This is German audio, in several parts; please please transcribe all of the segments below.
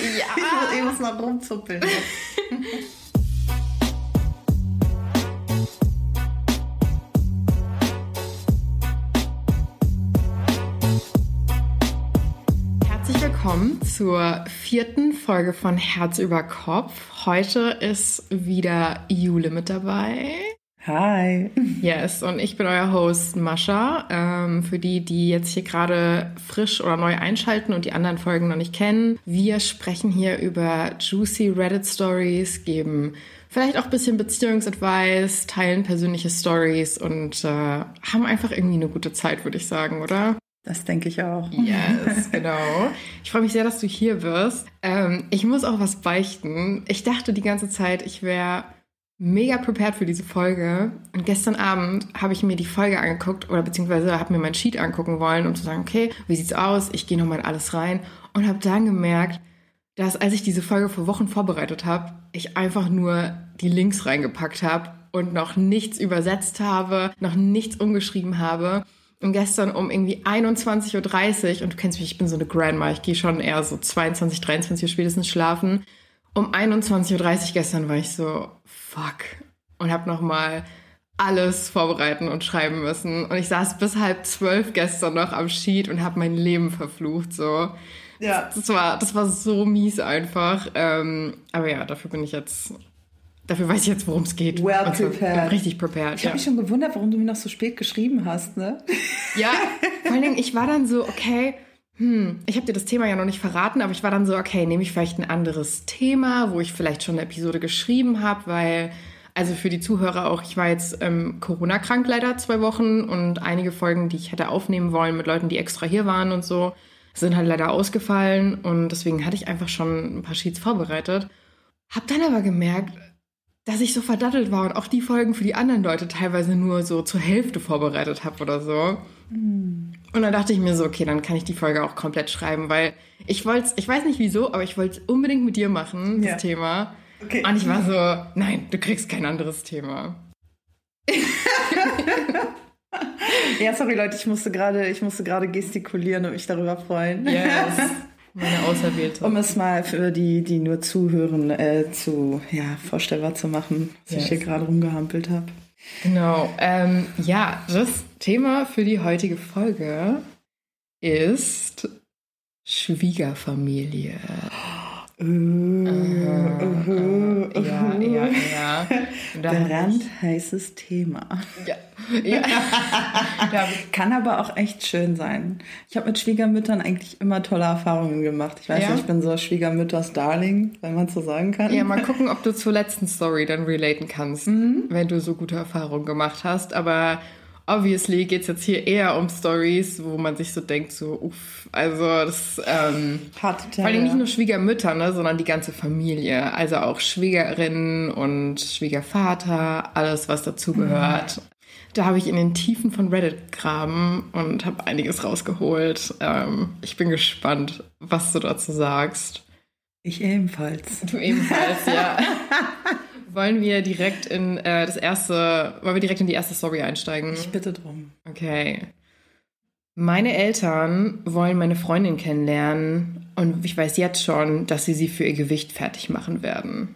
Ja. Ich muss, ich muss noch rumzuppeln. Herzlich willkommen zur vierten Folge von Herz über Kopf. Heute ist wieder Jule mit dabei. Hi. Yes, und ich bin euer Host Mascha. Ähm, für die, die jetzt hier gerade frisch oder neu einschalten und die anderen Folgen noch nicht kennen, wir sprechen hier über juicy Reddit Stories, geben vielleicht auch ein bisschen Beziehungsadvice, teilen persönliche Stories und äh, haben einfach irgendwie eine gute Zeit, würde ich sagen, oder? Das denke ich auch. Yes, genau. Ich freue mich sehr, dass du hier bist. Ähm, ich muss auch was beichten. Ich dachte die ganze Zeit, ich wäre mega prepared für diese Folge. Und gestern Abend habe ich mir die Folge angeguckt oder beziehungsweise habe mir mein Sheet angucken wollen, um zu sagen, okay, wie sieht's aus? Ich gehe nochmal in alles rein und habe dann gemerkt, dass als ich diese Folge vor Wochen vorbereitet habe, ich einfach nur die Links reingepackt habe und noch nichts übersetzt habe, noch nichts umgeschrieben habe. Und gestern um irgendwie 21.30 Uhr, und du kennst mich, ich bin so eine Grandma, ich gehe schon eher so 22, 23 Uhr spätestens schlafen. Um 21.30 Uhr gestern war ich so, fuck. Und habe nochmal alles vorbereiten und schreiben müssen. Und ich saß bis halb zwölf gestern noch am Sheet und habe mein Leben verflucht. So. Ja. Das, das, war, das war so mies einfach. Ähm, aber ja, dafür bin ich jetzt. Dafür weiß ich jetzt, worum es geht. Well prepared. Richtig prepared. Ich habe mich schon gewundert, warum du mir noch so spät geschrieben hast, ne? Ja, vor allen Dingen, ich war dann so, okay, hm, ich habe dir das Thema ja noch nicht verraten, aber ich war dann so, okay, nehme ich vielleicht ein anderes Thema, wo ich vielleicht schon eine Episode geschrieben habe, weil, also für die Zuhörer auch, ich war jetzt ähm, Corona-krank leider zwei Wochen und einige Folgen, die ich hätte aufnehmen wollen mit Leuten, die extra hier waren und so, sind halt leider ausgefallen und deswegen hatte ich einfach schon ein paar Sheets vorbereitet. Hab dann aber gemerkt, dass ich so verdattelt war und auch die Folgen für die anderen Leute teilweise nur so zur Hälfte vorbereitet habe oder so. Mm. Und dann dachte ich mir so, okay, dann kann ich die Folge auch komplett schreiben, weil ich wollte ich weiß nicht wieso, aber ich wollte es unbedingt mit dir machen, das ja. Thema. Okay. Und ich war so, nein, du kriegst kein anderes Thema. ja, sorry Leute, ich musste gerade, ich musste gerade gestikulieren und mich darüber freuen. Yes. Meine Auserwählte. Um es mal für die, die nur zuhören, äh, zu ja, vorstellbar zu machen, was yes. ich hier gerade rumgehampelt habe. Genau. Ähm, ja, das Thema für die heutige Folge ist Schwiegerfamilie. Uh, uh, uh, ja, ja, ja. Brandheißes Thema. Ja. ja. Kann aber auch echt schön sein. Ich habe mit Schwiegermüttern eigentlich immer tolle Erfahrungen gemacht. Ich weiß ja. nicht, ich bin so Schwiegermütters Darling, wenn man so sagen kann. Ja, mal gucken, ob du zur letzten Story dann relaten kannst, mhm. wenn du so gute Erfahrungen gemacht hast. Aber obviously geht es jetzt hier eher um Stories, wo man sich so denkt, so, uff, also das ähm, Harte vor allem nicht nur Schwiegermütter, ne, sondern die ganze Familie, also auch Schwiegerinnen und Schwiegervater, alles was dazugehört. Mhm. Da habe ich in den Tiefen von Reddit graben und habe einiges rausgeholt. Ähm, ich bin gespannt, was du dazu sagst. Ich ebenfalls. Du ebenfalls, ja. Wollen wir direkt in äh, das erste, wollen wir direkt in die erste Story einsteigen? Ich bitte drum. Okay. Meine Eltern wollen meine Freundin kennenlernen und ich weiß jetzt schon, dass sie sie für ihr Gewicht fertig machen werden.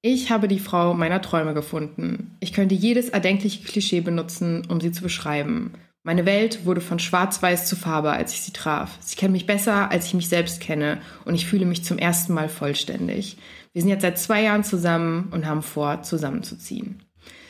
Ich habe die Frau meiner Träume gefunden. Ich könnte jedes erdenkliche Klischee benutzen, um sie zu beschreiben. Meine Welt wurde von schwarz-weiß zu Farbe, als ich sie traf. Sie kennt mich besser, als ich mich selbst kenne, und ich fühle mich zum ersten Mal vollständig. Wir sind jetzt seit zwei Jahren zusammen und haben vor, zusammenzuziehen.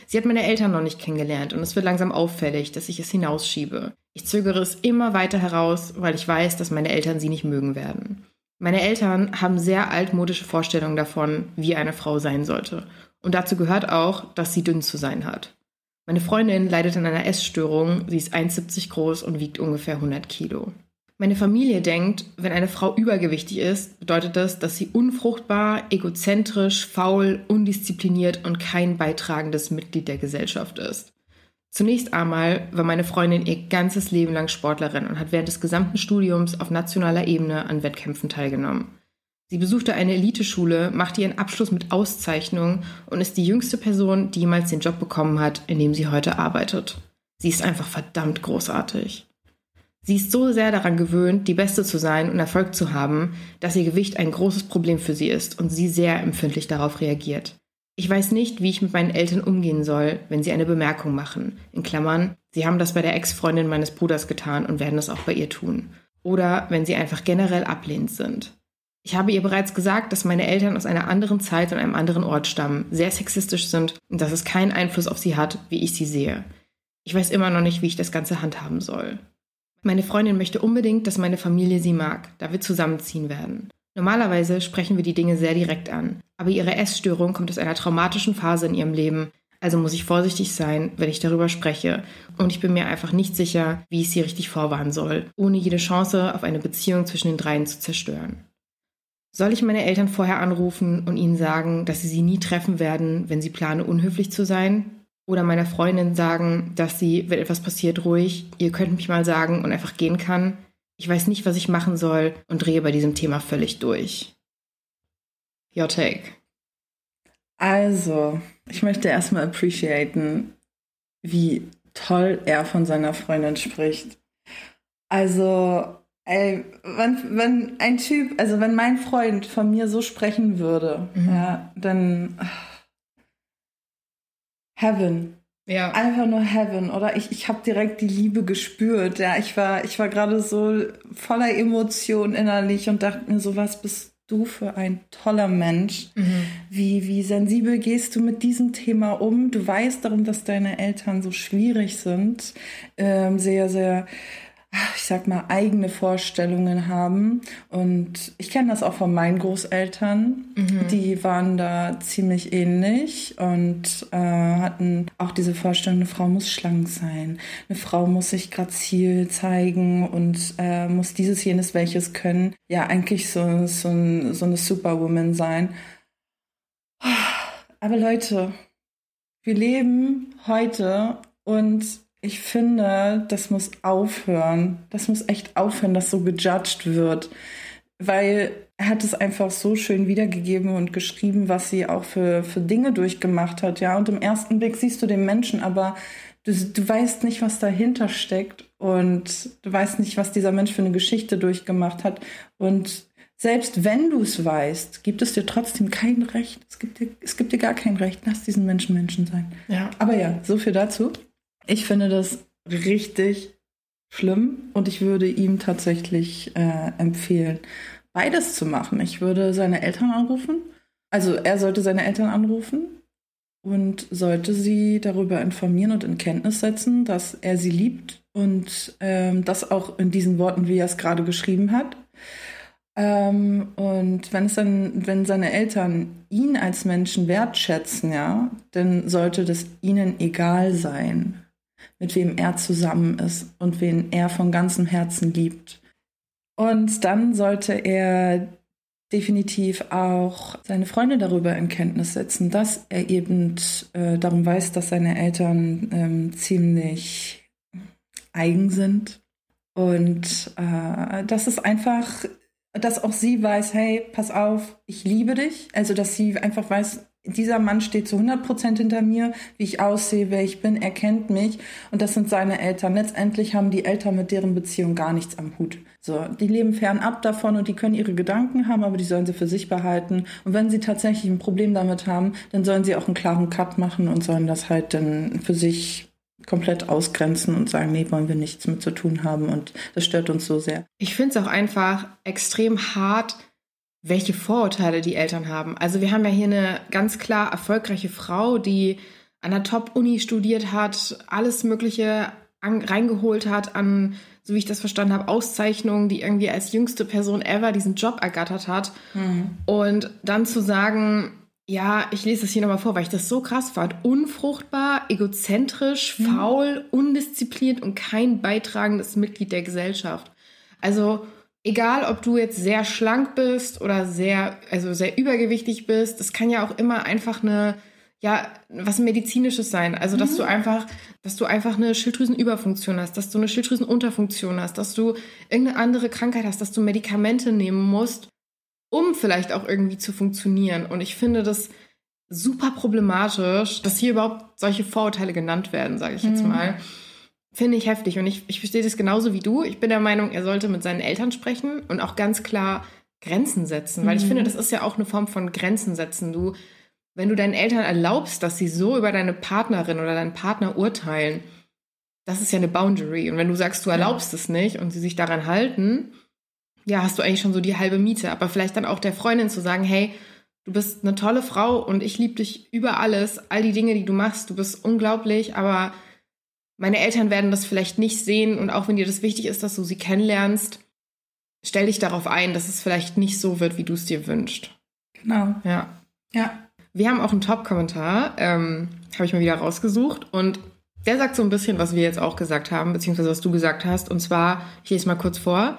Sie hat meine Eltern noch nicht kennengelernt und es wird langsam auffällig, dass ich es hinausschiebe. Ich zögere es immer weiter heraus, weil ich weiß, dass meine Eltern sie nicht mögen werden. Meine Eltern haben sehr altmodische Vorstellungen davon, wie eine Frau sein sollte. Und dazu gehört auch, dass sie dünn zu sein hat. Meine Freundin leidet an einer Essstörung, sie ist 1,70 groß und wiegt ungefähr 100 Kilo. Meine Familie denkt, wenn eine Frau übergewichtig ist, bedeutet das, dass sie unfruchtbar, egozentrisch, faul, undiszipliniert und kein beitragendes Mitglied der Gesellschaft ist. Zunächst einmal war meine Freundin ihr ganzes Leben lang Sportlerin und hat während des gesamten Studiums auf nationaler Ebene an Wettkämpfen teilgenommen. Sie besuchte eine Eliteschule, machte ihren Abschluss mit Auszeichnung und ist die jüngste Person, die jemals den Job bekommen hat, in dem sie heute arbeitet. Sie ist einfach verdammt großartig. Sie ist so sehr daran gewöhnt, die Beste zu sein und Erfolg zu haben, dass ihr Gewicht ein großes Problem für sie ist und sie sehr empfindlich darauf reagiert. Ich weiß nicht, wie ich mit meinen Eltern umgehen soll, wenn sie eine Bemerkung machen. In Klammern, sie haben das bei der Ex-Freundin meines Bruders getan und werden es auch bei ihr tun. Oder wenn sie einfach generell ablehnend sind. Ich habe ihr bereits gesagt, dass meine Eltern aus einer anderen Zeit und einem anderen Ort stammen, sehr sexistisch sind und dass es keinen Einfluss auf sie hat, wie ich sie sehe. Ich weiß immer noch nicht, wie ich das Ganze handhaben soll. Meine Freundin möchte unbedingt, dass meine Familie sie mag, da wir zusammenziehen werden. Normalerweise sprechen wir die Dinge sehr direkt an, aber ihre Essstörung kommt aus einer traumatischen Phase in ihrem Leben, also muss ich vorsichtig sein, wenn ich darüber spreche, und ich bin mir einfach nicht sicher, wie ich sie richtig vorwarnen soll, ohne jede Chance auf eine Beziehung zwischen den dreien zu zerstören. Soll ich meine Eltern vorher anrufen und ihnen sagen, dass sie sie nie treffen werden, wenn sie plane, unhöflich zu sein? Oder meiner Freundin sagen, dass sie, wenn etwas passiert, ruhig, ihr könnt mich mal sagen und einfach gehen kann? Ich weiß nicht, was ich machen soll und drehe bei diesem Thema völlig durch. Your take. Also, ich möchte erstmal appreciaten, wie toll er von seiner Freundin spricht. Also, ey, wenn, wenn ein Typ, also wenn mein Freund von mir so sprechen würde, mhm. ja, dann Heaven. Ja. Einfach nur Heaven. Oder ich, ich habe direkt die Liebe gespürt. Ja, ich war, ich war gerade so voller Emotionen innerlich und dachte mir so, was bist du für ein toller Mensch? Mhm. Wie, wie sensibel gehst du mit diesem Thema um? Du weißt darum, dass deine Eltern so schwierig sind. Ähm, sehr, sehr ich sag mal, eigene Vorstellungen haben. Und ich kenne das auch von meinen Großeltern. Mhm. Die waren da ziemlich ähnlich und äh, hatten auch diese Vorstellung, eine Frau muss schlank sein, eine Frau muss sich grazil zeigen und äh, muss dieses, jenes, welches können. Ja, eigentlich so, so, ein, so eine Superwoman sein. Aber Leute, wir leben heute und ich finde, das muss aufhören. Das muss echt aufhören, dass so gejudged wird. Weil er hat es einfach so schön wiedergegeben und geschrieben, was sie auch für, für Dinge durchgemacht hat. Ja, und im ersten Blick siehst du den Menschen, aber du, du weißt nicht, was dahinter steckt. Und du weißt nicht, was dieser Mensch für eine Geschichte durchgemacht hat. Und selbst wenn du es weißt, gibt es dir trotzdem kein Recht. Es gibt dir, es gibt dir gar kein Recht. Lass diesen Menschen Menschen sein. Ja. Aber ja, so viel dazu. Ich finde das richtig schlimm und ich würde ihm tatsächlich äh, empfehlen, beides zu machen. Ich würde seine Eltern anrufen. Also er sollte seine Eltern anrufen und sollte sie darüber informieren und in Kenntnis setzen, dass er sie liebt und ähm, das auch in diesen Worten, wie er es gerade geschrieben hat. Ähm, und wenn es dann, wenn seine Eltern ihn als Menschen wertschätzen, ja, dann sollte das ihnen egal sein, mit wem er zusammen ist und wen er von ganzem Herzen liebt. Und dann sollte er definitiv auch seine Freunde darüber in Kenntnis setzen, dass er eben äh, darum weiß, dass seine Eltern ähm, ziemlich eigen sind. Und äh, dass es einfach, dass auch sie weiß, hey, pass auf, ich liebe dich. Also, dass sie einfach weiß, dieser Mann steht zu 100 Prozent hinter mir, wie ich aussehe, wer ich bin, er kennt mich und das sind seine Eltern. Letztendlich haben die Eltern mit deren Beziehung gar nichts am Hut. So, die leben fernab davon und die können ihre Gedanken haben, aber die sollen sie für sich behalten. Und wenn sie tatsächlich ein Problem damit haben, dann sollen sie auch einen klaren Cut machen und sollen das halt dann für sich komplett ausgrenzen und sagen, nee, wollen wir nichts mit zu tun haben und das stört uns so sehr. Ich finde es auch einfach extrem hart, welche Vorurteile die Eltern haben. Also wir haben ja hier eine ganz klar erfolgreiche Frau, die an der Top-Uni studiert hat, alles Mögliche an, reingeholt hat an, so wie ich das verstanden habe, Auszeichnungen, die irgendwie als jüngste Person ever diesen Job ergattert hat. Mhm. Und dann zu sagen, ja, ich lese das hier nochmal vor, weil ich das so krass fand. Unfruchtbar, egozentrisch, mhm. faul, undiszipliniert und kein beitragendes Mitglied der Gesellschaft. Also egal ob du jetzt sehr schlank bist oder sehr, also sehr übergewichtig bist, das kann ja auch immer einfach eine, ja, was medizinisches sein. Also, dass mhm. du einfach, dass du einfach eine Schilddrüsenüberfunktion hast, dass du eine Schilddrüsenunterfunktion hast, dass du irgendeine andere Krankheit hast, dass du Medikamente nehmen musst, um vielleicht auch irgendwie zu funktionieren. Und ich finde das super problematisch, dass hier überhaupt solche Vorurteile genannt werden, sage ich jetzt mhm. mal. Finde ich heftig und ich, ich verstehe das genauso wie du. Ich bin der Meinung, er sollte mit seinen Eltern sprechen und auch ganz klar Grenzen setzen, weil mhm. ich finde, das ist ja auch eine Form von Grenzen setzen. Du, wenn du deinen Eltern erlaubst, dass sie so über deine Partnerin oder deinen Partner urteilen, das ist ja eine Boundary. Und wenn du sagst, du erlaubst ja. es nicht und sie sich daran halten, ja, hast du eigentlich schon so die halbe Miete. Aber vielleicht dann auch der Freundin zu sagen, hey, du bist eine tolle Frau und ich liebe dich über alles, all die Dinge, die du machst, du bist unglaublich, aber meine Eltern werden das vielleicht nicht sehen und auch wenn dir das wichtig ist, dass du sie kennenlernst, stell dich darauf ein, dass es vielleicht nicht so wird, wie du es dir wünschst. Genau. Ja. Ja. Wir haben auch einen Top-Kommentar, ähm, habe ich mal wieder rausgesucht und der sagt so ein bisschen, was wir jetzt auch gesagt haben, beziehungsweise was du gesagt hast. Und zwar, ich lese mal kurz vor.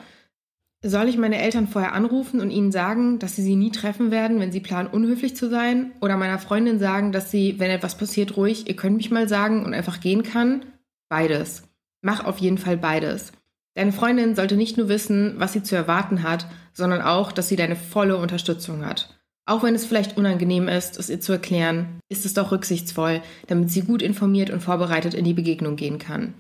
Soll ich meine Eltern vorher anrufen und ihnen sagen, dass sie sie nie treffen werden, wenn sie planen, unhöflich zu sein? Oder meiner Freundin sagen, dass sie, wenn etwas passiert, ruhig, ihr könnt mich mal sagen und einfach gehen kann? Beides. Mach auf jeden Fall beides. Deine Freundin sollte nicht nur wissen, was sie zu erwarten hat, sondern auch, dass sie deine volle Unterstützung hat. Auch wenn es vielleicht unangenehm ist, es ihr zu erklären, ist es doch rücksichtsvoll, damit sie gut informiert und vorbereitet in die Begegnung gehen kann.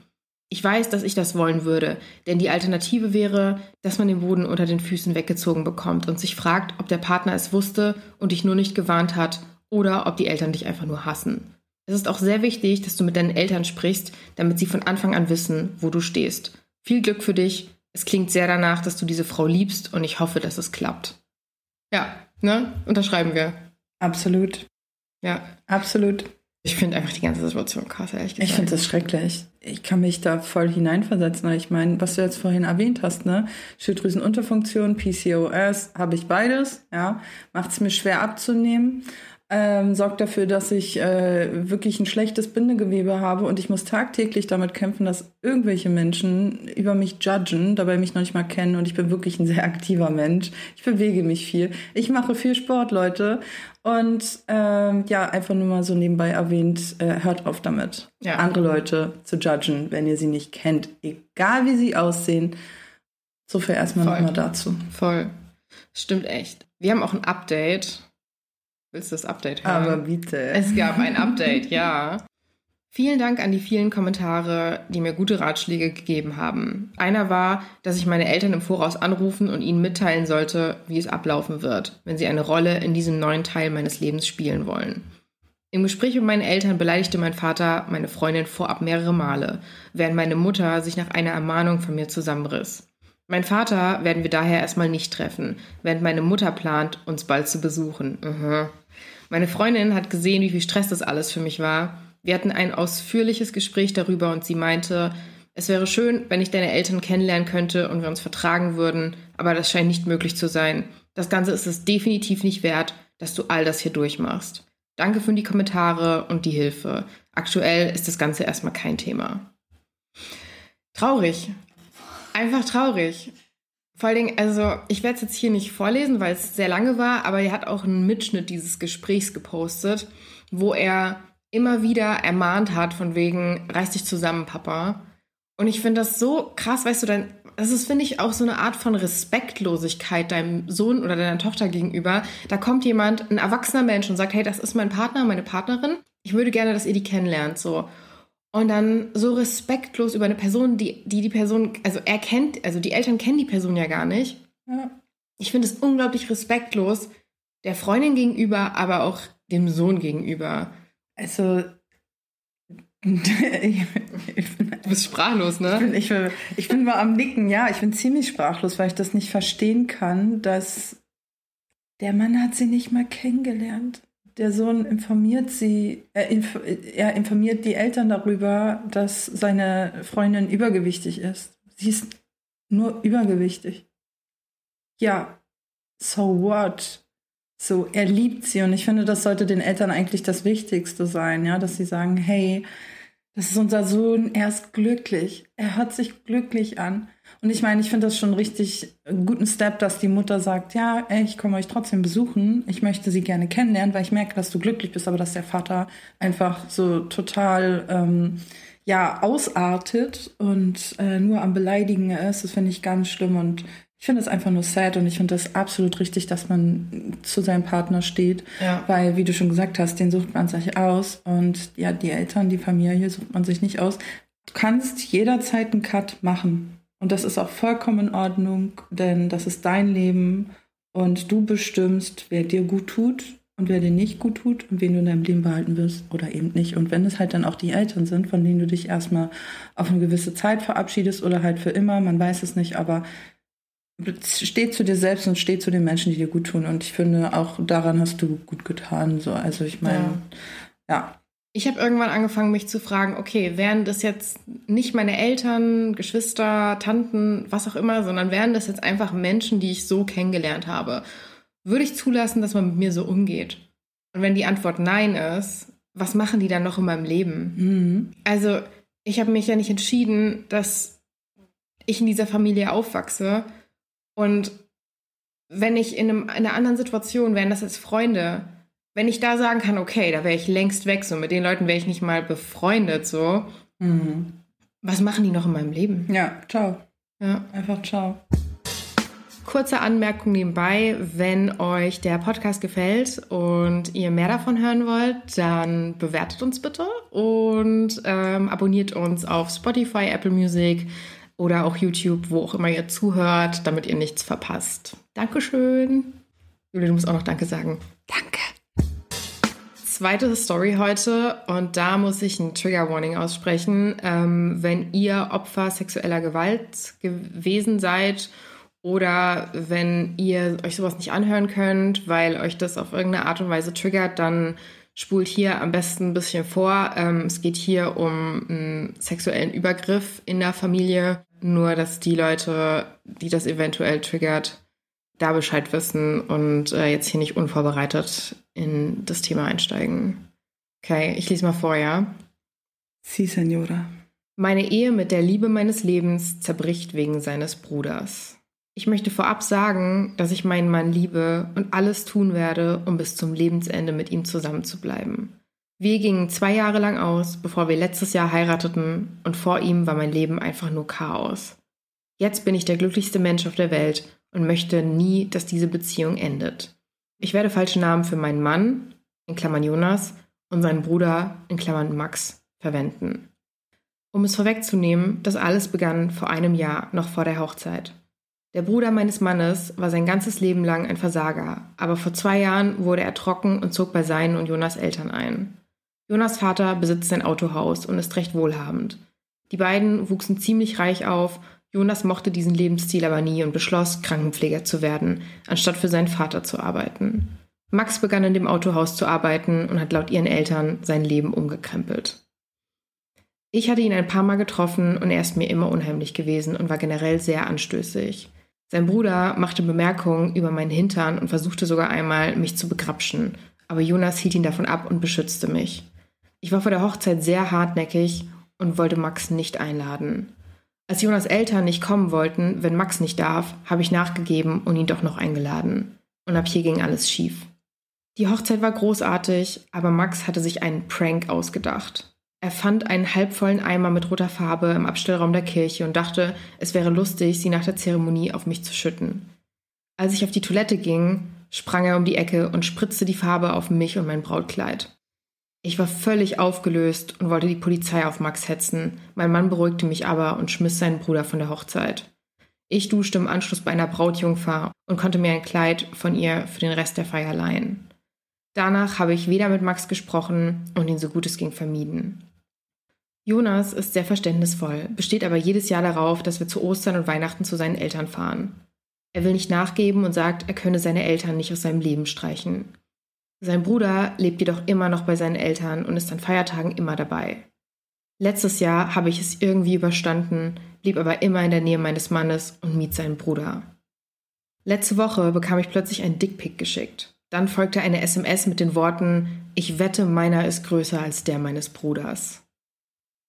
Ich weiß, dass ich das wollen würde, denn die Alternative wäre, dass man den Boden unter den Füßen weggezogen bekommt und sich fragt, ob der Partner es wusste und dich nur nicht gewarnt hat oder ob die Eltern dich einfach nur hassen. Es ist auch sehr wichtig, dass du mit deinen Eltern sprichst, damit sie von Anfang an wissen, wo du stehst. Viel Glück für dich. Es klingt sehr danach, dass du diese Frau liebst und ich hoffe, dass es klappt. Ja, ne? Unterschreiben wir. Absolut. Ja. Absolut. Ich finde einfach die ganze Situation krass, ehrlich gesagt. Ich finde das schrecklich. Ich kann mich da voll hineinversetzen. Ich meine, was du jetzt vorhin erwähnt hast, ne? Schilddrüsenunterfunktion, PCOS, habe ich beides, ja. Macht es mir schwer abzunehmen ähm, sorgt dafür, dass ich äh, wirklich ein schlechtes Bindegewebe habe und ich muss tagtäglich damit kämpfen, dass irgendwelche Menschen über mich judgen, dabei mich noch nicht mal kennen und ich bin wirklich ein sehr aktiver Mensch. Ich bewege mich viel. Ich mache viel Sport, Leute. Und ähm, ja, einfach nur mal so nebenbei erwähnt, äh, hört auf damit, ja. andere Leute zu judgen, wenn ihr sie nicht kennt, egal wie sie aussehen. So viel erstmal nochmal dazu. Voll. Stimmt echt. Wir haben auch ein Update Willst du das Update hören? Aber bitte. Es gab ein Update, ja. Vielen Dank an die vielen Kommentare, die mir gute Ratschläge gegeben haben. Einer war, dass ich meine Eltern im Voraus anrufen und ihnen mitteilen sollte, wie es ablaufen wird, wenn sie eine Rolle in diesem neuen Teil meines Lebens spielen wollen. Im Gespräch mit meinen Eltern beleidigte mein Vater meine Freundin vorab mehrere Male, während meine Mutter sich nach einer Ermahnung von mir zusammenriss. Mein Vater werden wir daher erstmal nicht treffen, während meine Mutter plant, uns bald zu besuchen. Mhm. Meine Freundin hat gesehen, wie viel Stress das alles für mich war. Wir hatten ein ausführliches Gespräch darüber und sie meinte, es wäre schön, wenn ich deine Eltern kennenlernen könnte und wir uns vertragen würden, aber das scheint nicht möglich zu sein. Das Ganze ist es definitiv nicht wert, dass du all das hier durchmachst. Danke für die Kommentare und die Hilfe. Aktuell ist das Ganze erstmal kein Thema. Traurig. Einfach traurig. Vor allen Dingen, also ich werde es jetzt hier nicht vorlesen, weil es sehr lange war, aber er hat auch einen Mitschnitt dieses Gesprächs gepostet, wo er immer wieder ermahnt hat von wegen, reiß dich zusammen, Papa. Und ich finde das so krass, weißt du, dann, das ist, finde ich, auch so eine Art von Respektlosigkeit deinem Sohn oder deiner Tochter gegenüber. Da kommt jemand, ein erwachsener Mensch und sagt, hey, das ist mein Partner, meine Partnerin. Ich würde gerne, dass ihr die kennenlernt, so. Und dann so respektlos über eine Person, die, die die Person, also er kennt, also die Eltern kennen die Person ja gar nicht. Ja. Ich finde es unglaublich respektlos der Freundin gegenüber, aber auch dem Sohn gegenüber. Also du bist sprachlos, ne? Ich bin, ich, bin, ich bin mal am Nicken, ja. Ich bin ziemlich sprachlos, weil ich das nicht verstehen kann, dass der Mann hat sie nicht mal kennengelernt der Sohn informiert sie, er, inf er, informiert die Eltern darüber, dass seine Freundin übergewichtig ist. Sie ist nur übergewichtig. Ja, so what? So, er liebt sie und ich finde, das sollte den Eltern eigentlich das Wichtigste sein, ja, dass sie sagen, hey, das ist unser Sohn, er ist glücklich, er hört sich glücklich an. Und ich meine, ich finde das schon richtig einen guten Step, dass die Mutter sagt, ja, ey, ich komme euch trotzdem besuchen. Ich möchte sie gerne kennenlernen, weil ich merke, dass du glücklich bist, aber dass der Vater einfach so total ähm, ja ausartet und äh, nur am Beleidigen ist. Das finde ich ganz schlimm und ich finde es einfach nur sad und ich finde das absolut richtig, dass man zu seinem Partner steht, ja. weil, wie du schon gesagt hast, den sucht man sich aus und ja, die Eltern, die Familie sucht man sich nicht aus Du kannst jederzeit einen Cut machen. Und das ist auch vollkommen in Ordnung, denn das ist dein Leben und du bestimmst, wer dir gut tut und wer dir nicht gut tut und wen du in deinem Leben behalten wirst oder eben nicht. Und wenn es halt dann auch die Eltern sind, von denen du dich erstmal auf eine gewisse Zeit verabschiedest oder halt für immer, man weiß es nicht, aber steh zu dir selbst und steh zu den Menschen, die dir gut tun. Und ich finde, auch daran hast du gut getan. So. Also ich meine, ja. ja. Ich habe irgendwann angefangen, mich zu fragen, okay, wären das jetzt nicht meine Eltern, Geschwister, Tanten, was auch immer, sondern wären das jetzt einfach Menschen, die ich so kennengelernt habe? Würde ich zulassen, dass man mit mir so umgeht? Und wenn die Antwort nein ist, was machen die dann noch in meinem Leben? Mhm. Also, ich habe mich ja nicht entschieden, dass ich in dieser Familie aufwachse. Und wenn ich in, einem, in einer anderen Situation, wären das jetzt Freunde, wenn ich da sagen kann, okay, da wäre ich längst weg, so mit den Leuten wäre ich nicht mal befreundet, so. Mhm. Was machen die noch in meinem Leben? Ja, ciao. Ja. Einfach ciao. Kurze Anmerkung nebenbei, wenn euch der Podcast gefällt und ihr mehr davon hören wollt, dann bewertet uns bitte und ähm, abonniert uns auf Spotify, Apple Music oder auch YouTube, wo auch immer ihr zuhört, damit ihr nichts verpasst. Dankeschön. Julia, du musst auch noch Danke sagen. Danke zweite Story heute und da muss ich ein Trigger Warning aussprechen. Ähm, wenn ihr Opfer sexueller Gewalt gewesen seid oder wenn ihr euch sowas nicht anhören könnt, weil euch das auf irgendeine Art und Weise triggert, dann spult hier am besten ein bisschen vor. Ähm, es geht hier um einen sexuellen Übergriff in der Familie. Nur, dass die Leute, die das eventuell triggert, da Bescheid wissen und äh, jetzt hier nicht unvorbereitet in das Thema einsteigen. Okay, ich lese mal vor, ja? Si, Senora. Meine Ehe mit der Liebe meines Lebens zerbricht wegen seines Bruders. Ich möchte vorab sagen, dass ich meinen Mann liebe und alles tun werde, um bis zum Lebensende mit ihm zusammenzubleiben. Wir gingen zwei Jahre lang aus, bevor wir letztes Jahr heirateten, und vor ihm war mein Leben einfach nur Chaos. Jetzt bin ich der glücklichste Mensch auf der Welt und möchte nie, dass diese Beziehung endet. Ich werde falsche Namen für meinen Mann, in Klammern Jonas, und seinen Bruder, in Klammern Max, verwenden. Um es vorwegzunehmen, das alles begann vor einem Jahr, noch vor der Hochzeit. Der Bruder meines Mannes war sein ganzes Leben lang ein Versager, aber vor zwei Jahren wurde er trocken und zog bei seinen und Jonas Eltern ein. Jonas Vater besitzt ein Autohaus und ist recht wohlhabend. Die beiden wuchsen ziemlich reich auf Jonas mochte diesen Lebensstil aber nie und beschloss, Krankenpfleger zu werden, anstatt für seinen Vater zu arbeiten. Max begann in dem Autohaus zu arbeiten und hat laut ihren Eltern sein Leben umgekrempelt. Ich hatte ihn ein paar Mal getroffen und er ist mir immer unheimlich gewesen und war generell sehr anstößig. Sein Bruder machte Bemerkungen über meinen Hintern und versuchte sogar einmal, mich zu begrapschen, aber Jonas hielt ihn davon ab und beschützte mich. Ich war vor der Hochzeit sehr hartnäckig und wollte Max nicht einladen. Als Jonas Eltern nicht kommen wollten, wenn Max nicht darf, habe ich nachgegeben und ihn doch noch eingeladen. Und ab hier ging alles schief. Die Hochzeit war großartig, aber Max hatte sich einen Prank ausgedacht. Er fand einen halbvollen Eimer mit roter Farbe im Abstellraum der Kirche und dachte, es wäre lustig, sie nach der Zeremonie auf mich zu schütten. Als ich auf die Toilette ging, sprang er um die Ecke und spritzte die Farbe auf mich und mein Brautkleid. Ich war völlig aufgelöst und wollte die Polizei auf Max hetzen. Mein Mann beruhigte mich aber und schmiss seinen Bruder von der Hochzeit. Ich duschte im Anschluss bei einer Brautjungfer und konnte mir ein Kleid von ihr für den Rest der Feier leihen. Danach habe ich weder mit Max gesprochen und ihn so gut es ging vermieden. Jonas ist sehr verständnisvoll, besteht aber jedes Jahr darauf, dass wir zu Ostern und Weihnachten zu seinen Eltern fahren. Er will nicht nachgeben und sagt, er könne seine Eltern nicht aus seinem Leben streichen. Sein Bruder lebt jedoch immer noch bei seinen Eltern und ist an Feiertagen immer dabei. Letztes Jahr habe ich es irgendwie überstanden, blieb aber immer in der Nähe meines Mannes und mied seinen Bruder. Letzte Woche bekam ich plötzlich ein Dickpick geschickt. Dann folgte eine SMS mit den Worten Ich wette, meiner ist größer als der meines Bruders.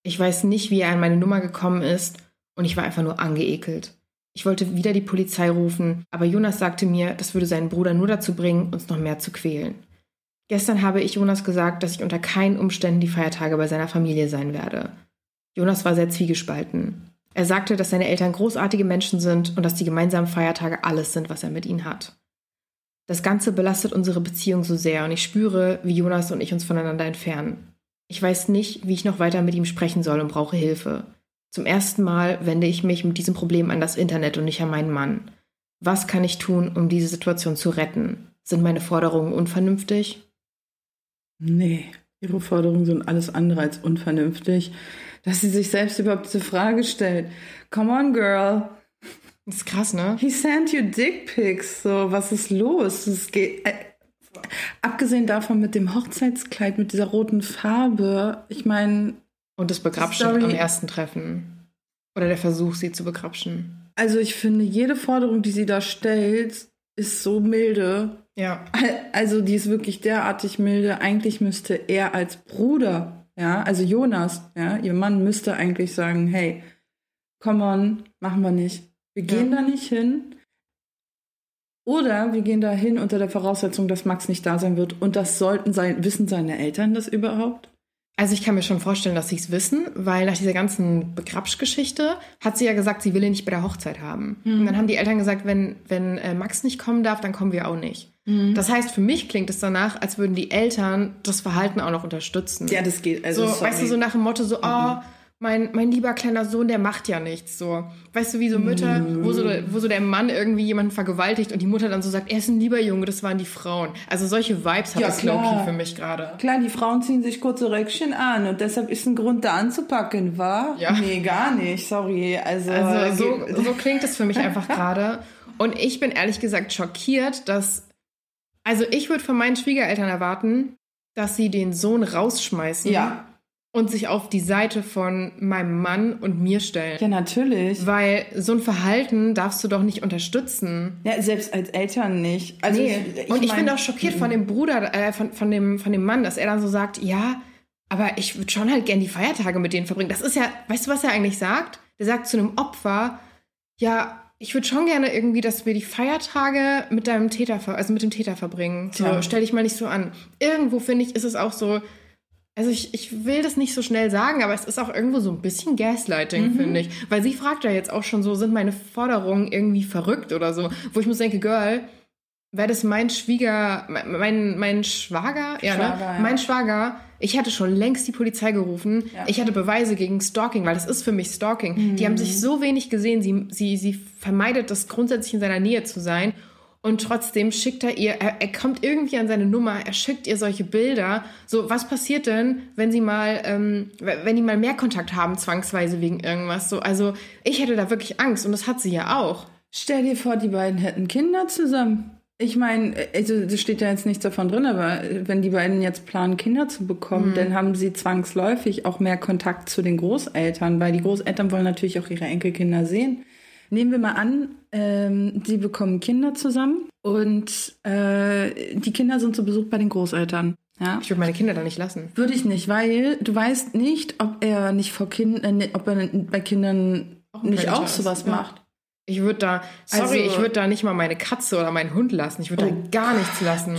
Ich weiß nicht, wie er an meine Nummer gekommen ist, und ich war einfach nur angeekelt. Ich wollte wieder die Polizei rufen, aber Jonas sagte mir, das würde seinen Bruder nur dazu bringen, uns noch mehr zu quälen. Gestern habe ich Jonas gesagt, dass ich unter keinen Umständen die Feiertage bei seiner Familie sein werde. Jonas war sehr zwiegespalten. Er sagte, dass seine Eltern großartige Menschen sind und dass die gemeinsamen Feiertage alles sind, was er mit ihnen hat. Das Ganze belastet unsere Beziehung so sehr und ich spüre, wie Jonas und ich uns voneinander entfernen. Ich weiß nicht, wie ich noch weiter mit ihm sprechen soll und brauche Hilfe. Zum ersten Mal wende ich mich mit diesem Problem an das Internet und nicht an meinen Mann. Was kann ich tun, um diese Situation zu retten? Sind meine Forderungen unvernünftig? Nee, ihre Forderungen sind alles andere als unvernünftig. Dass sie sich selbst überhaupt diese Frage stellt. Come on, girl. Das ist krass, ne? He sent you dick pics. So, was ist los? Es geht. Äh, abgesehen davon mit dem Hochzeitskleid, mit dieser roten Farbe. Ich meine. Und das Begrapschen am ersten Treffen. Oder der Versuch, sie zu begrapschen. Also ich finde, jede Forderung, die sie da stellt, ist so milde. Ja. Also die ist wirklich derartig milde. Eigentlich müsste er als Bruder, ja, also Jonas, ja, ihr Mann müsste eigentlich sagen, hey, come on, machen wir nicht. Wir gehen ja. da nicht hin. Oder wir gehen da hin unter der Voraussetzung, dass Max nicht da sein wird. Und das sollten sein, wissen seine Eltern das überhaupt? Also ich kann mir schon vorstellen, dass sie es wissen, weil nach dieser ganzen Begrabsch-Geschichte hat sie ja gesagt, sie will ihn nicht bei der Hochzeit haben. Mhm. Und dann haben die Eltern gesagt, wenn, wenn äh, Max nicht kommen darf, dann kommen wir auch nicht. Mhm. Das heißt, für mich klingt es danach, als würden die Eltern das Verhalten auch noch unterstützen. Ja, das geht. Also, so, weißt du, so nach dem Motto so, mhm. oh, mein, mein lieber kleiner Sohn, der macht ja nichts. So, weißt du, wie so Mütter, wo so, wo so der Mann irgendwie jemanden vergewaltigt und die Mutter dann so sagt, er ist ein lieber Junge, das waren die Frauen. Also solche Vibes hat ja, das Loki für mich gerade. Klar, die Frauen ziehen sich kurze Röckchen an und deshalb ist ein Grund da anzupacken, wa? Ja. Nee, gar nicht, sorry. Also, also so, so klingt es für mich einfach gerade. Und ich bin ehrlich gesagt schockiert, dass, also ich würde von meinen Schwiegereltern erwarten, dass sie den Sohn rausschmeißen. Ja und sich auf die Seite von meinem Mann und mir stellen. Ja, natürlich. Weil so ein Verhalten darfst du doch nicht unterstützen. Ja, selbst als Eltern nicht. Also nee. ich, ich und ich mein, bin auch schockiert von dem Bruder, äh, von, von, dem, von dem Mann, dass er dann so sagt, ja, aber ich würde schon halt gern die Feiertage mit denen verbringen. Das ist ja, weißt du, was er eigentlich sagt? Der sagt zu einem Opfer, ja, ich würde schon gerne irgendwie, dass wir die Feiertage mit deinem Täter, also mit dem Täter verbringen. So, ja. stell dich mal nicht so an. Irgendwo finde ich, ist es auch so, also ich, ich will das nicht so schnell sagen, aber es ist auch irgendwo so ein bisschen Gaslighting, mhm. finde ich. Weil sie fragt ja jetzt auch schon so, sind meine Forderungen irgendwie verrückt oder so? Wo ich muss denke, Girl, wäre das mein Schwieger, mein, mein Schwager, Schwager ja, ne? Ja. Mein Schwager, ich hätte schon längst die Polizei gerufen. Ja. Ich hatte Beweise gegen Stalking, weil das ist für mich Stalking. Mhm. Die haben sich so wenig gesehen. Sie, sie, sie vermeidet das grundsätzlich in seiner Nähe zu sein. Und trotzdem schickt er ihr, er, er, kommt irgendwie an seine Nummer, er schickt ihr solche Bilder. So, was passiert denn, wenn sie mal, ähm, wenn die mal mehr Kontakt haben, zwangsweise wegen irgendwas? So, also ich hätte da wirklich Angst und das hat sie ja auch. Stell dir vor, die beiden hätten Kinder zusammen. Ich meine, also das steht ja jetzt nichts davon drin, aber wenn die beiden jetzt planen, Kinder zu bekommen, mhm. dann haben sie zwangsläufig auch mehr Kontakt zu den Großeltern, weil die Großeltern wollen natürlich auch ihre Enkelkinder sehen. Nehmen wir mal an, ähm, die bekommen Kinder zusammen und äh, die Kinder sind zu Besuch bei den Großeltern. Ja. Ich würde meine Kinder da nicht lassen. Würde ich nicht, weil du weißt nicht, ob er nicht vor Kindern, äh, ob er bei Kindern auch nicht auch sowas ist, macht. Ja. Ich würde da, sorry, also, ich würde da nicht mal meine Katze oder meinen Hund lassen. Ich würde oh da gar nichts lassen.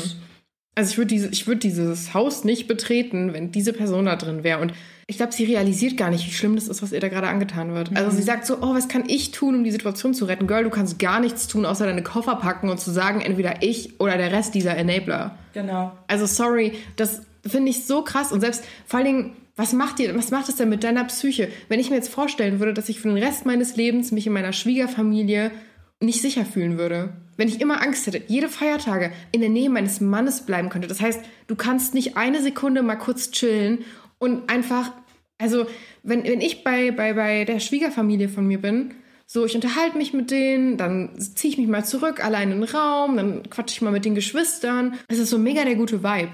Also ich würde diese, ich würde dieses Haus nicht betreten, wenn diese Person da drin wäre. Und ich glaube, sie realisiert gar nicht, wie schlimm das ist, was ihr da gerade angetan wird. Also mhm. sie sagt so, oh, was kann ich tun, um die Situation zu retten? Girl, du kannst gar nichts tun, außer deine Koffer packen und zu sagen, entweder ich oder der Rest dieser Enabler. Genau. Also sorry, das finde ich so krass. Und selbst vor allen Dingen, was macht ihr, was macht es denn mit deiner Psyche? Wenn ich mir jetzt vorstellen würde, dass ich für den Rest meines Lebens mich in meiner Schwiegerfamilie nicht sicher fühlen würde. Wenn ich immer Angst hätte, jede Feiertage in der Nähe meines Mannes bleiben könnte. Das heißt, du kannst nicht eine Sekunde mal kurz chillen und einfach also, wenn, wenn ich bei, bei, bei der Schwiegerfamilie von mir bin, so, ich unterhalte mich mit denen, dann ziehe ich mich mal zurück, allein in den Raum, dann quatsche ich mal mit den Geschwistern. Es ist so mega der gute Vibe.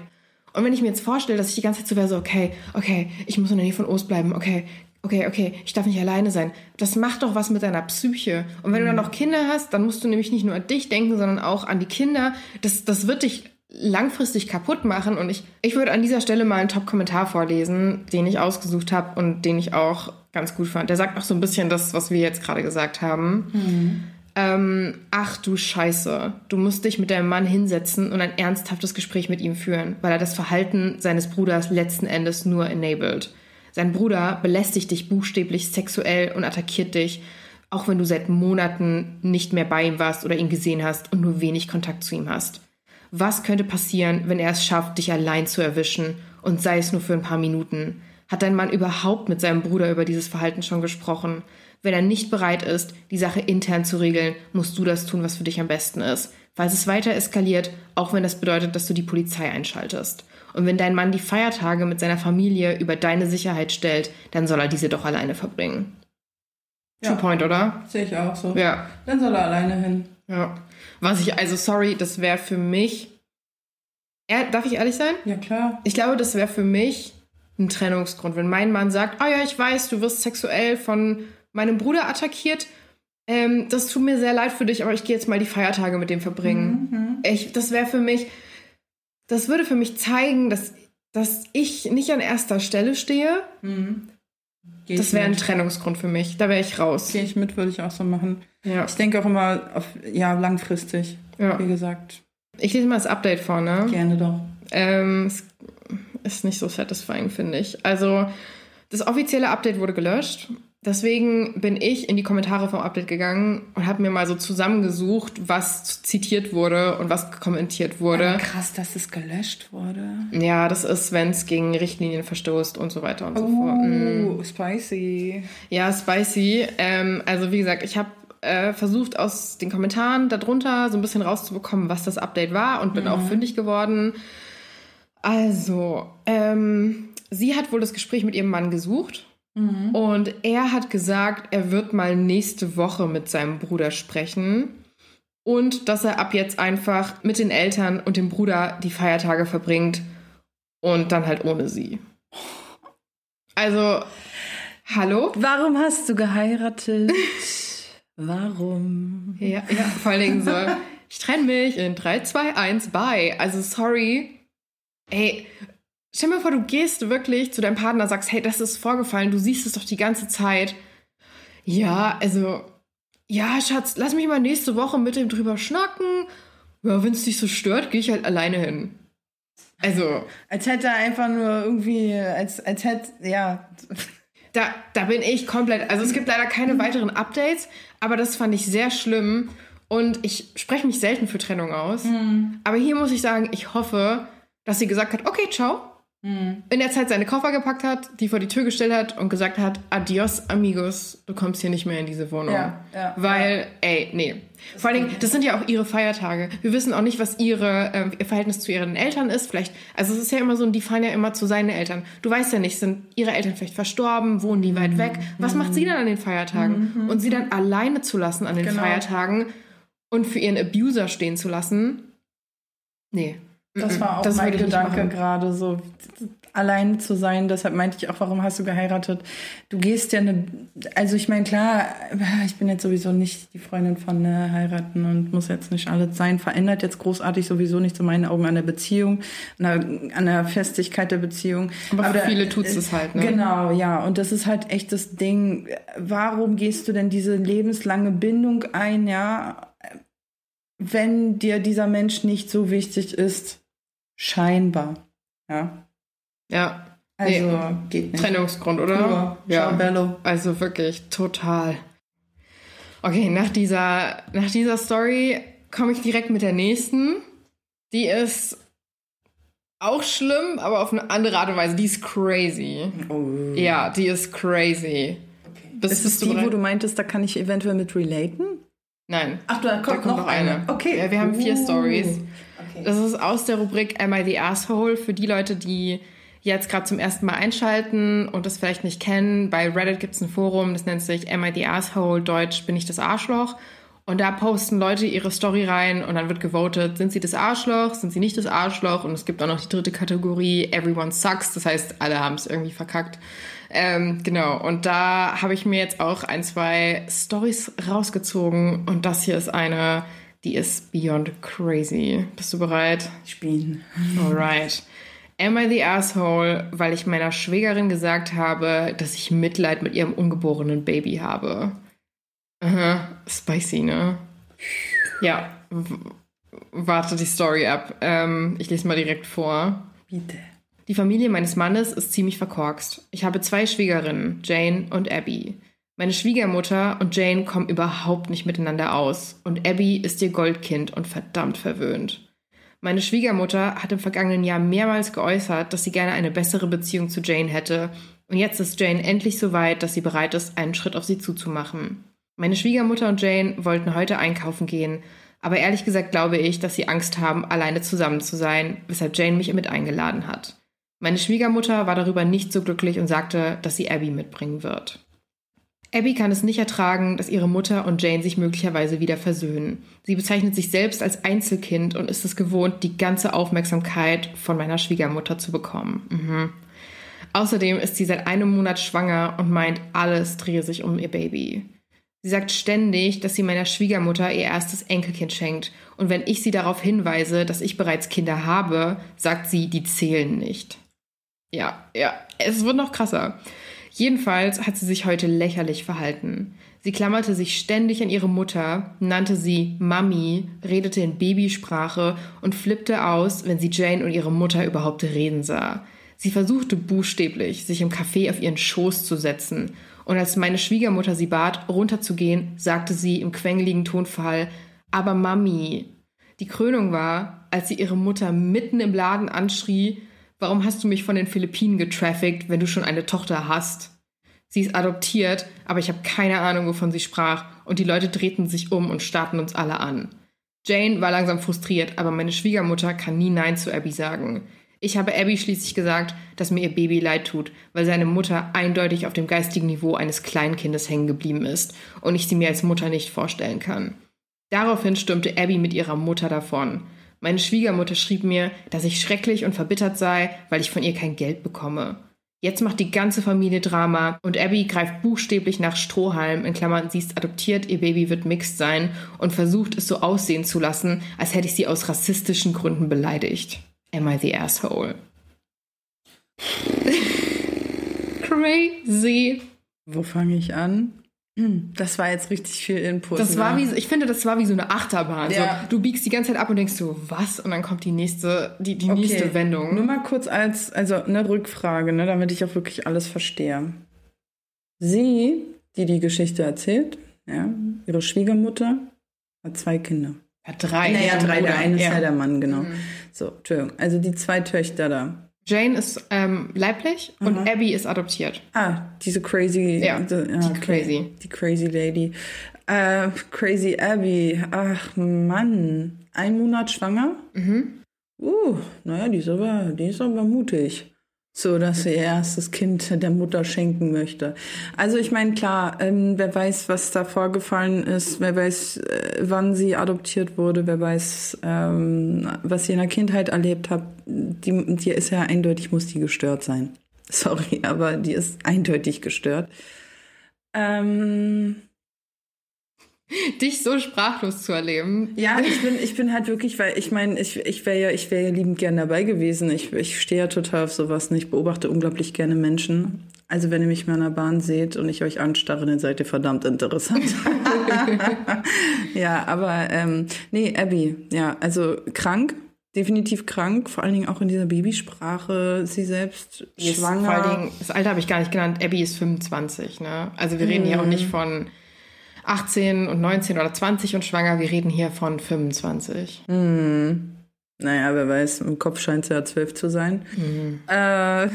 Und wenn ich mir jetzt vorstelle, dass ich die ganze Zeit so wäre, so, okay, okay, ich muss in der Nähe von Ost bleiben, okay, okay, okay, ich darf nicht alleine sein. Das macht doch was mit deiner Psyche. Und wenn mhm. du dann noch Kinder hast, dann musst du nämlich nicht nur an dich denken, sondern auch an die Kinder. Das, das wird dich langfristig kaputt machen. Und ich, ich würde an dieser Stelle mal einen Top-Kommentar vorlesen, den ich ausgesucht habe und den ich auch ganz gut fand. Der sagt auch so ein bisschen das, was wir jetzt gerade gesagt haben. Mhm. Ähm, ach du Scheiße, du musst dich mit deinem Mann hinsetzen und ein ernsthaftes Gespräch mit ihm führen, weil er das Verhalten seines Bruders letzten Endes nur enabled. Sein Bruder belästigt dich buchstäblich sexuell und attackiert dich, auch wenn du seit Monaten nicht mehr bei ihm warst oder ihn gesehen hast und nur wenig Kontakt zu ihm hast. Was könnte passieren, wenn er es schafft, dich allein zu erwischen und sei es nur für ein paar Minuten. Hat dein Mann überhaupt mit seinem Bruder über dieses Verhalten schon gesprochen? Wenn er nicht bereit ist, die Sache intern zu regeln, musst du das tun, was für dich am besten ist. Falls es weiter eskaliert, auch wenn das bedeutet, dass du die Polizei einschaltest. Und wenn dein Mann die Feiertage mit seiner Familie über deine Sicherheit stellt, dann soll er diese doch alleine verbringen. Ja. True point, oder? Sehe ich auch so. Ja. Dann soll er alleine hin. Ja. Was ich, also sorry, das wäre für mich. Er, darf ich ehrlich sein? Ja, klar. Ich glaube, das wäre für mich ein Trennungsgrund. Wenn mein Mann sagt, ah ja, ich weiß, du wirst sexuell von meinem Bruder attackiert, ähm, das tut mir sehr leid für dich, aber ich gehe jetzt mal die Feiertage mit dem verbringen. Mhm. Ich, das wäre für mich, das würde für mich zeigen, dass, dass ich nicht an erster Stelle stehe. Mhm. Das wäre ein. Trennungsgrund für mich. Da wäre ich raus. Gehe ich mit, würde ich auch so machen. Ja. Ich denke auch immer auf, ja, langfristig. ja. Wie gesagt. Ich lese mal das Update vor, ne? Gerne doch. Ähm, es ist nicht so satisfying, finde ich. Also, das offizielle Update wurde gelöscht. Deswegen bin ich in die Kommentare vom Update gegangen und habe mir mal so zusammengesucht, was zitiert wurde und was kommentiert wurde. Aber krass, dass es gelöscht wurde. Ja, das ist, wenn es gegen Richtlinien verstößt und so weiter und so fort. Oh, spicy. Ja, spicy. Ähm, also wie gesagt, ich habe äh, versucht aus den Kommentaren darunter so ein bisschen rauszubekommen, was das Update war und bin auch fündig geworden. Also, ähm, sie hat wohl das Gespräch mit ihrem Mann gesucht und er hat gesagt, er wird mal nächste Woche mit seinem Bruder sprechen und dass er ab jetzt einfach mit den Eltern und dem Bruder die Feiertage verbringt und dann halt ohne sie. Also, hallo? Warum hast du geheiratet? Warum? Ja, ja, vor allen Dingen so, ich trenne mich in 3, 2, 1, bye. Also sorry. Ey, stell mir vor, du gehst wirklich zu deinem Partner, sagst, hey, das ist vorgefallen, du siehst es doch die ganze Zeit. Ja, also, ja, Schatz, lass mich mal nächste Woche mit dem drüber schnacken. Ja, wenn es dich so stört, gehe ich halt alleine hin. Also, Als hätte er einfach nur irgendwie, als, als hätte, ja. Da, da bin ich komplett. Also es gibt leider keine weiteren Updates, aber das fand ich sehr schlimm. Und ich spreche mich selten für Trennung aus. Aber hier muss ich sagen, ich hoffe, dass sie gesagt hat, okay, ciao. In der Zeit seine Koffer gepackt hat, die vor die Tür gestellt hat und gesagt hat, adios, amigos, du kommst hier nicht mehr in diese Wohnung. Ja, ja, Weil, ey, nee. Vor allen Dingen, das sind ja auch ihre Feiertage. Wir wissen auch nicht, was ihre, ähm, ihr Verhältnis zu ihren Eltern ist. Vielleicht, also es ist ja immer so, die fahren ja immer zu seinen Eltern. Du weißt ja nicht, sind ihre Eltern vielleicht verstorben, wohnen die weit weg? Was macht sie dann an den Feiertagen? Und sie dann alleine zu lassen an den Genau. Feiertagen und für ihren Abuser stehen zu lassen? Nee. Das war auch Das mein nicht Gedanke gerade, so allein zu sein. Deshalb meinte ich auch, warum hast du geheiratet? Du gehst ja eine, also ich meine, klar, ich bin jetzt sowieso nicht die Freundin von äh, heiraten und muss jetzt nicht alles sein. Verändert jetzt großartig sowieso nichts in meinen Augen an der Beziehung, an der, an der Festigkeit der Beziehung. Aber für da- viele tut's das halt, ne? Genau, ja. Und das ist halt echt das Ding. Warum gehst du denn diese lebenslange Bindung ein, ja? wenn dir dieser Mensch nicht so wichtig ist, scheinbar. Ja. Ja. Also Nee. geht nicht. Trennungsgrund, oder? Pur. Ciao, Bello. Also wirklich total. Okay, nach dieser, nach dieser Story komme ich direkt mit der nächsten. Die ist auch schlimm, aber auf eine andere Art und Weise. Die ist crazy. Oh. Ja, die ist crazy. Bist, Ist es die, wo du meintest, da kann ich eventuell mit relaten? Nein. Ach, da kommt, kommt noch eine. Okay. Ja, wir haben vier Uh. Stories. Okay. Das ist aus der Rubrik Am I the Asshole für die Leute, die jetzt gerade zum ersten Mal einschalten und das vielleicht nicht kennen. Bei Reddit gibt es ein Forum, das nennt sich Am I the Asshole, Deutsch bin ich das Arschloch. Und da posten Leute ihre Story rein und dann wird gewotet, sind sie das Arschloch, sind sie nicht das Arschloch. Und es gibt auch noch die dritte Kategorie, Everyone Sucks, das heißt, alle haben es irgendwie verkackt. Ähm, genau, und da habe ich mir jetzt auch ein, zwei Stories rausgezogen und das hier ist eine, die ist beyond crazy. Bist du bereit? Spielen. Alright. Am I the asshole, weil ich meiner Schwägerin gesagt habe, dass ich Mitleid mit ihrem ungeborenen Baby habe? Aha, spicy, ne? Ja, warte die Story ab. Ähm, ich lese mal direkt vor. Bitte. Die Familie meines Mannes ist ziemlich verkorkst. Ich habe zwei Schwiegerinnen, Jane und Abby. Meine Schwiegermutter und Jane kommen überhaupt nicht miteinander aus und Abby ist ihr Goldkind und verdammt verwöhnt. Meine Schwiegermutter hat im vergangenen Jahr mehrmals geäußert, dass sie gerne eine bessere Beziehung zu Jane hätte. Und jetzt ist Jane endlich so weit, dass sie bereit ist, einen Schritt auf sie zuzumachen. Meine Schwiegermutter und Jane wollten heute einkaufen gehen, aber ehrlich gesagt glaube ich, dass sie Angst haben, alleine zusammen zu sein, weshalb Jane mich mit eingeladen hat. Meine Schwiegermutter war darüber nicht so glücklich und sagte, dass sie Abby mitbringen wird. Abby kann es nicht ertragen, dass ihre Mutter und Jane sich möglicherweise wieder versöhnen. Sie bezeichnet sich selbst als Einzelkind und ist es gewohnt, die ganze Aufmerksamkeit von meiner Schwiegermutter zu bekommen. Mhm. Außerdem ist sie seit einem Monat schwanger und meint, alles drehe sich um ihr Baby. Sie sagt ständig, dass sie meiner Schwiegermutter ihr erstes Enkelkind schenkt. Und wenn ich sie darauf hinweise, dass ich bereits Kinder habe, sagt sie, die zählen nicht. Ja, ja, es wird noch krasser. Jedenfalls hat sie sich heute lächerlich verhalten. Sie klammerte sich ständig an ihre Mutter, nannte sie Mami, redete in Babysprache und flippte aus, wenn sie Jane und ihre Mutter überhaupt reden sah. Sie versuchte buchstäblich, sich im Café auf ihren Schoß zu setzen und als meine Schwiegermutter sie bat, runterzugehen, sagte sie im quengeligen Tonfall, aber Mami. Die Krönung war, als sie ihre Mutter mitten im Laden anschrie, warum hast du mich von den Philippinen getraffickt, wenn du schon eine Tochter hast? Sie ist adoptiert, aber ich habe keine Ahnung, wovon sie sprach, und die Leute drehten sich um und starrten uns alle an. Jane war langsam frustriert, aber meine Schwiegermutter kann nie Nein zu Abby sagen. Ich habe Abby schließlich gesagt, dass mir ihr Baby leid tut, weil seine Mutter eindeutig auf dem geistigen Niveau eines Kleinkindes hängen geblieben ist und ich sie mir als Mutter nicht vorstellen kann. Daraufhin stürmte Abby mit ihrer Mutter davon. Meine Schwiegermutter schrieb mir, dass ich schrecklich und verbittert sei, weil ich von ihr kein Geld bekomme. Jetzt macht die ganze Familie Drama und Abby greift buchstäblich nach Strohhalm, in Klammern, sie ist adoptiert, ihr Baby wird mixed sein und versucht es so aussehen zu lassen, als hätte ich sie aus rassistischen Gründen beleidigt. Am I the asshole? Crazy. Wo fange ich an? Hm, das war jetzt richtig viel Input. Das ne? war wie, ich finde, das war wie so eine Achterbahn. Ja. So, du biegst die ganze Zeit ab und denkst so, was? Und dann kommt die nächste, die, die okay. nächste Wendung. Nur mal kurz als, also eine Rückfrage, ne, damit ich auch wirklich alles verstehe. Sie, die die Geschichte erzählt, ja, ihre Schwiegermutter, hat zwei Kinder. Ja, drei. Naja, drei. Der eine ist ja der Mann, genau. Mhm. So, Entschuldigung. Also die zwei Töchter da. Jane ist ähm, leiblich Aha. und Abby ist adoptiert. Ah, diese crazy. Ja, die, die okay. crazy. Die crazy Lady. Äh, crazy Abby. Ach Mann. Ein Monat schwanger? Mhm. Uh, naja, die ist aber, die ist aber mutig so dass sie ihr erstes Kind der Mutter schenken möchte. Also ich meine, klar, ähm, wer weiß, was da vorgefallen ist, wer weiß, äh, wann sie adoptiert wurde, wer weiß, ähm, was sie in der Kindheit erlebt hat, die, die ist ja eindeutig, muss die gestört sein. Sorry, aber die ist eindeutig gestört. Ähm, dich so sprachlos zu erleben. Ja, ich bin, ich bin halt wirklich, weil ich meine, ich, ich wäre ja, ich wäre ja liebend gern dabei gewesen. Ich, ich stehe ja total auf sowas. Ich beobachte unglaublich gerne Menschen. Also wenn ihr mich mal in der Bahn seht und ich euch anstarre, dann seid ihr verdammt interessant. ja, aber ähm, nee, Abby, ja, also krank, definitiv krank, vor allen Dingen auch in dieser Babysprache, sie selbst Die schwanger. Vor allen Dingen, das Alter habe ich gar nicht genannt, Abby ist 25, ne? Also wir reden hier auch nicht von 18 und 19 oder 20 und schwanger. Wir reden hier von 25. Mhm. Naja, wer weiß, im Kopf scheint es ja 12 zu sein. Mhm. Äh.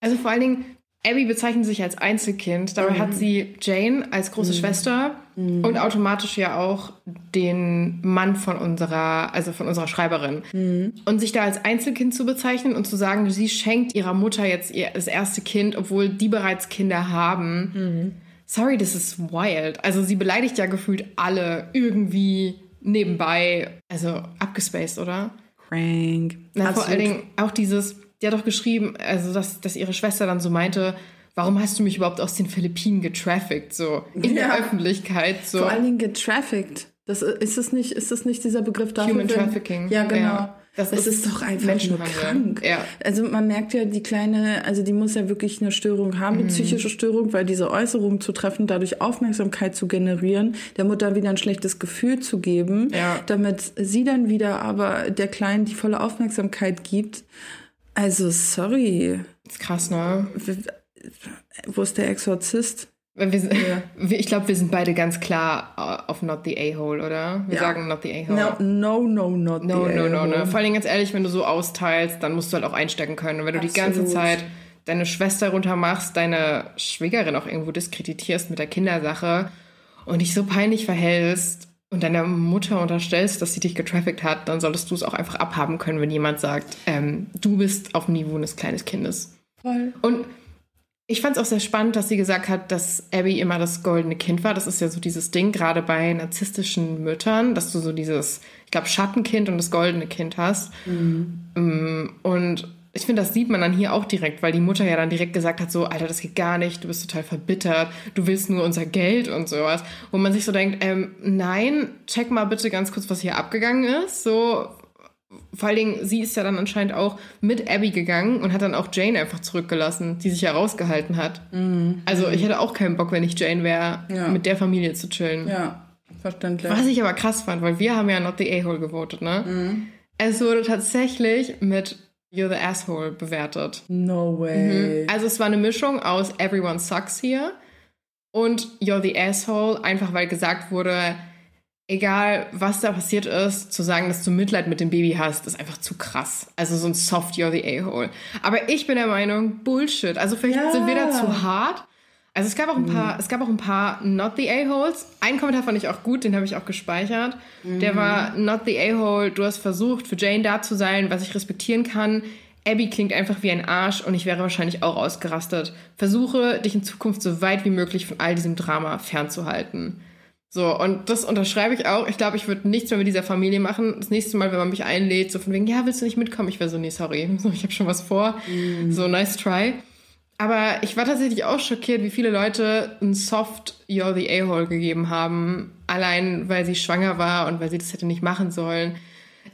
Also vor allen Dingen, Abby bezeichnet sich als Einzelkind. Dabei mhm. hat sie Jane als große mhm. Schwester mhm. und automatisch ja auch den Mann von unserer, also von unserer Schreiberin. Mhm. Und sich da als Einzelkind zu bezeichnen und zu sagen, sie schenkt ihrer Mutter jetzt ihr, das erste Kind, obwohl die bereits Kinder haben mhm. Sorry, das ist wild. Also sie beleidigt ja gefühlt alle irgendwie nebenbei. Also abgespaced, oder? Crank. Na, vor allen Dingen auch dieses, die hat doch geschrieben, also dass, dass ihre Schwester dann so meinte, warum hast du mich überhaupt aus den Philippinen getraffickt, so in ja. der Öffentlichkeit. So. Vor allen Dingen getraffickt. Das, ist, es nicht, ist das nicht dieser Begriff dafür? Human Trafficking. Ja, genau. Ja. Das ist, ist doch einfach nur krank. Ja. Also man merkt ja, die kleine, also die muss ja wirklich eine Störung haben, eine mhm. psychische Störung, weil diese Äußerung zu treffen, dadurch Aufmerksamkeit zu generieren, der Mutter wieder ein schlechtes Gefühl zu geben, ja. damit sie dann wieder aber der Kleinen die volle Aufmerksamkeit gibt. Also sorry. Das ist krass, ne? Wo ist der Exorzist? Wir, ja. Ich glaube, wir sind beide ganz klar auf Not the A-Hole, oder? Wir ja. sagen Not the A-Hole. No, no, no, not no, the no, no, no, no. Vor allem ganz ehrlich, wenn du so austeilst, dann musst du halt auch einstecken können. Und wenn du Absolut. die ganze Zeit deine Schwester runtermachst, deine Schwägerin auch irgendwo diskreditierst mit der Kindersache und dich so peinlich verhältst und deiner Mutter unterstellst, dass sie dich getraffickt hat, dann solltest du es auch einfach abhaben können, wenn jemand sagt, ähm, du bist auf dem Niveau eines kleinen Kindes. Voll. Und ich fand es auch sehr spannend, dass sie gesagt hat, dass Abby immer das goldene Kind war. Das ist ja so dieses Ding, gerade bei narzisstischen Müttern, dass du so dieses, ich glaube, Schattenkind und das goldene Kind hast. Mhm. Ähm, und ich finde, das sieht man dann hier auch direkt, weil die Mutter ja dann direkt gesagt hat, so, Alter, das geht gar nicht, du bist total verbittert, du willst nur unser Geld und sowas. Wo man sich so denkt, ähm, nein, check mal bitte ganz kurz, was hier abgegangen ist. So, vor allen Dingen, sie ist ja dann anscheinend auch mit Abby gegangen und hat dann auch Jane einfach zurückgelassen, die sich ja rausgehalten hat. Mhm. Also ich hätte auch keinen Bock, wenn ich Jane wäre, ja. mit der Familie zu chillen. Ja, verständlich. Was ich aber krass fand, weil wir haben ja Not the A-Hole gewotet, ne? Mhm. Es wurde tatsächlich mit You're the Asshole bewertet. No way. Mhm. Also es war eine Mischung aus Everyone Sucks hier und You're the Asshole, einfach weil gesagt wurde, egal was da passiert ist, zu sagen, dass du Mitleid mit dem Baby hast, ist einfach zu krass. Also so ein soft You're the A-Hole. Aber ich bin der Meinung, Bullshit. Also vielleicht ja. sind wir da zu hart. Also es gab auch ein paar, mhm. es gab auch ein paar Not the A-Holes. Einen Kommentar fand ich auch gut, den habe ich auch gespeichert. Mhm. Der war Not the A-Hole, du hast versucht, für Jane da zu sein, was ich respektieren kann. Abby klingt einfach wie ein Arsch und ich wäre wahrscheinlich auch ausgerastet. Versuche, dich in Zukunft so weit wie möglich von all diesem Drama fernzuhalten. So, und das unterschreibe ich auch. Ich glaube, ich würde nichts mehr mit dieser Familie machen. Das nächste Mal, wenn man mich einlädt, so von wegen, ja, willst du nicht mitkommen? Ich wäre so, nee, sorry, so, ich habe schon was vor. Mhm. So, nice try. Aber ich war tatsächlich auch schockiert, wie viele Leute ein Soft You're the A-Hole gegeben haben. Allein, weil sie schwanger war und weil sie das hätte nicht machen sollen.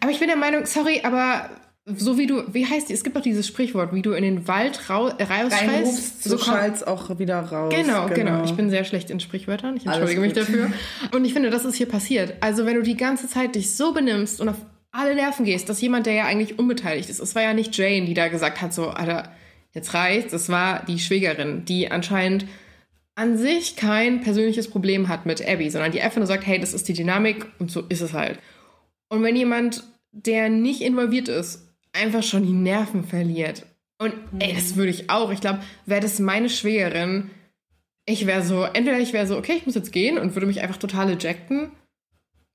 Aber ich bin der Meinung, sorry, aber so wie du, wie heißt die? Es gibt doch dieses Sprichwort, wie du in den Wald rau, äh, rausschreist, so schallst auch wieder raus. Genau, genau, genau, Ich bin sehr schlecht in Sprichwörtern. Ich entschuldige mich dafür. Und ich finde, das ist hier passiert. Also, wenn du die ganze Zeit dich so benimmst und auf alle Nerven gehst, dass jemand, der ja eigentlich unbeteiligt ist, es war ja nicht Jane, die da gesagt hat, so, Alter, jetzt reicht's. Es war die Schwägerin, die anscheinend an sich kein persönliches Problem hat mit Abby, sondern die einfach nur sagt, hey, das ist die Dynamik und so ist es halt. Und wenn jemand, der nicht involviert ist, einfach schon die Nerven verliert. Und ey, das würde ich auch. Ich glaube, wäre das meine Schwägerin, ich wäre so, entweder ich wäre so, okay, ich muss jetzt gehen und würde mich einfach total ejecten.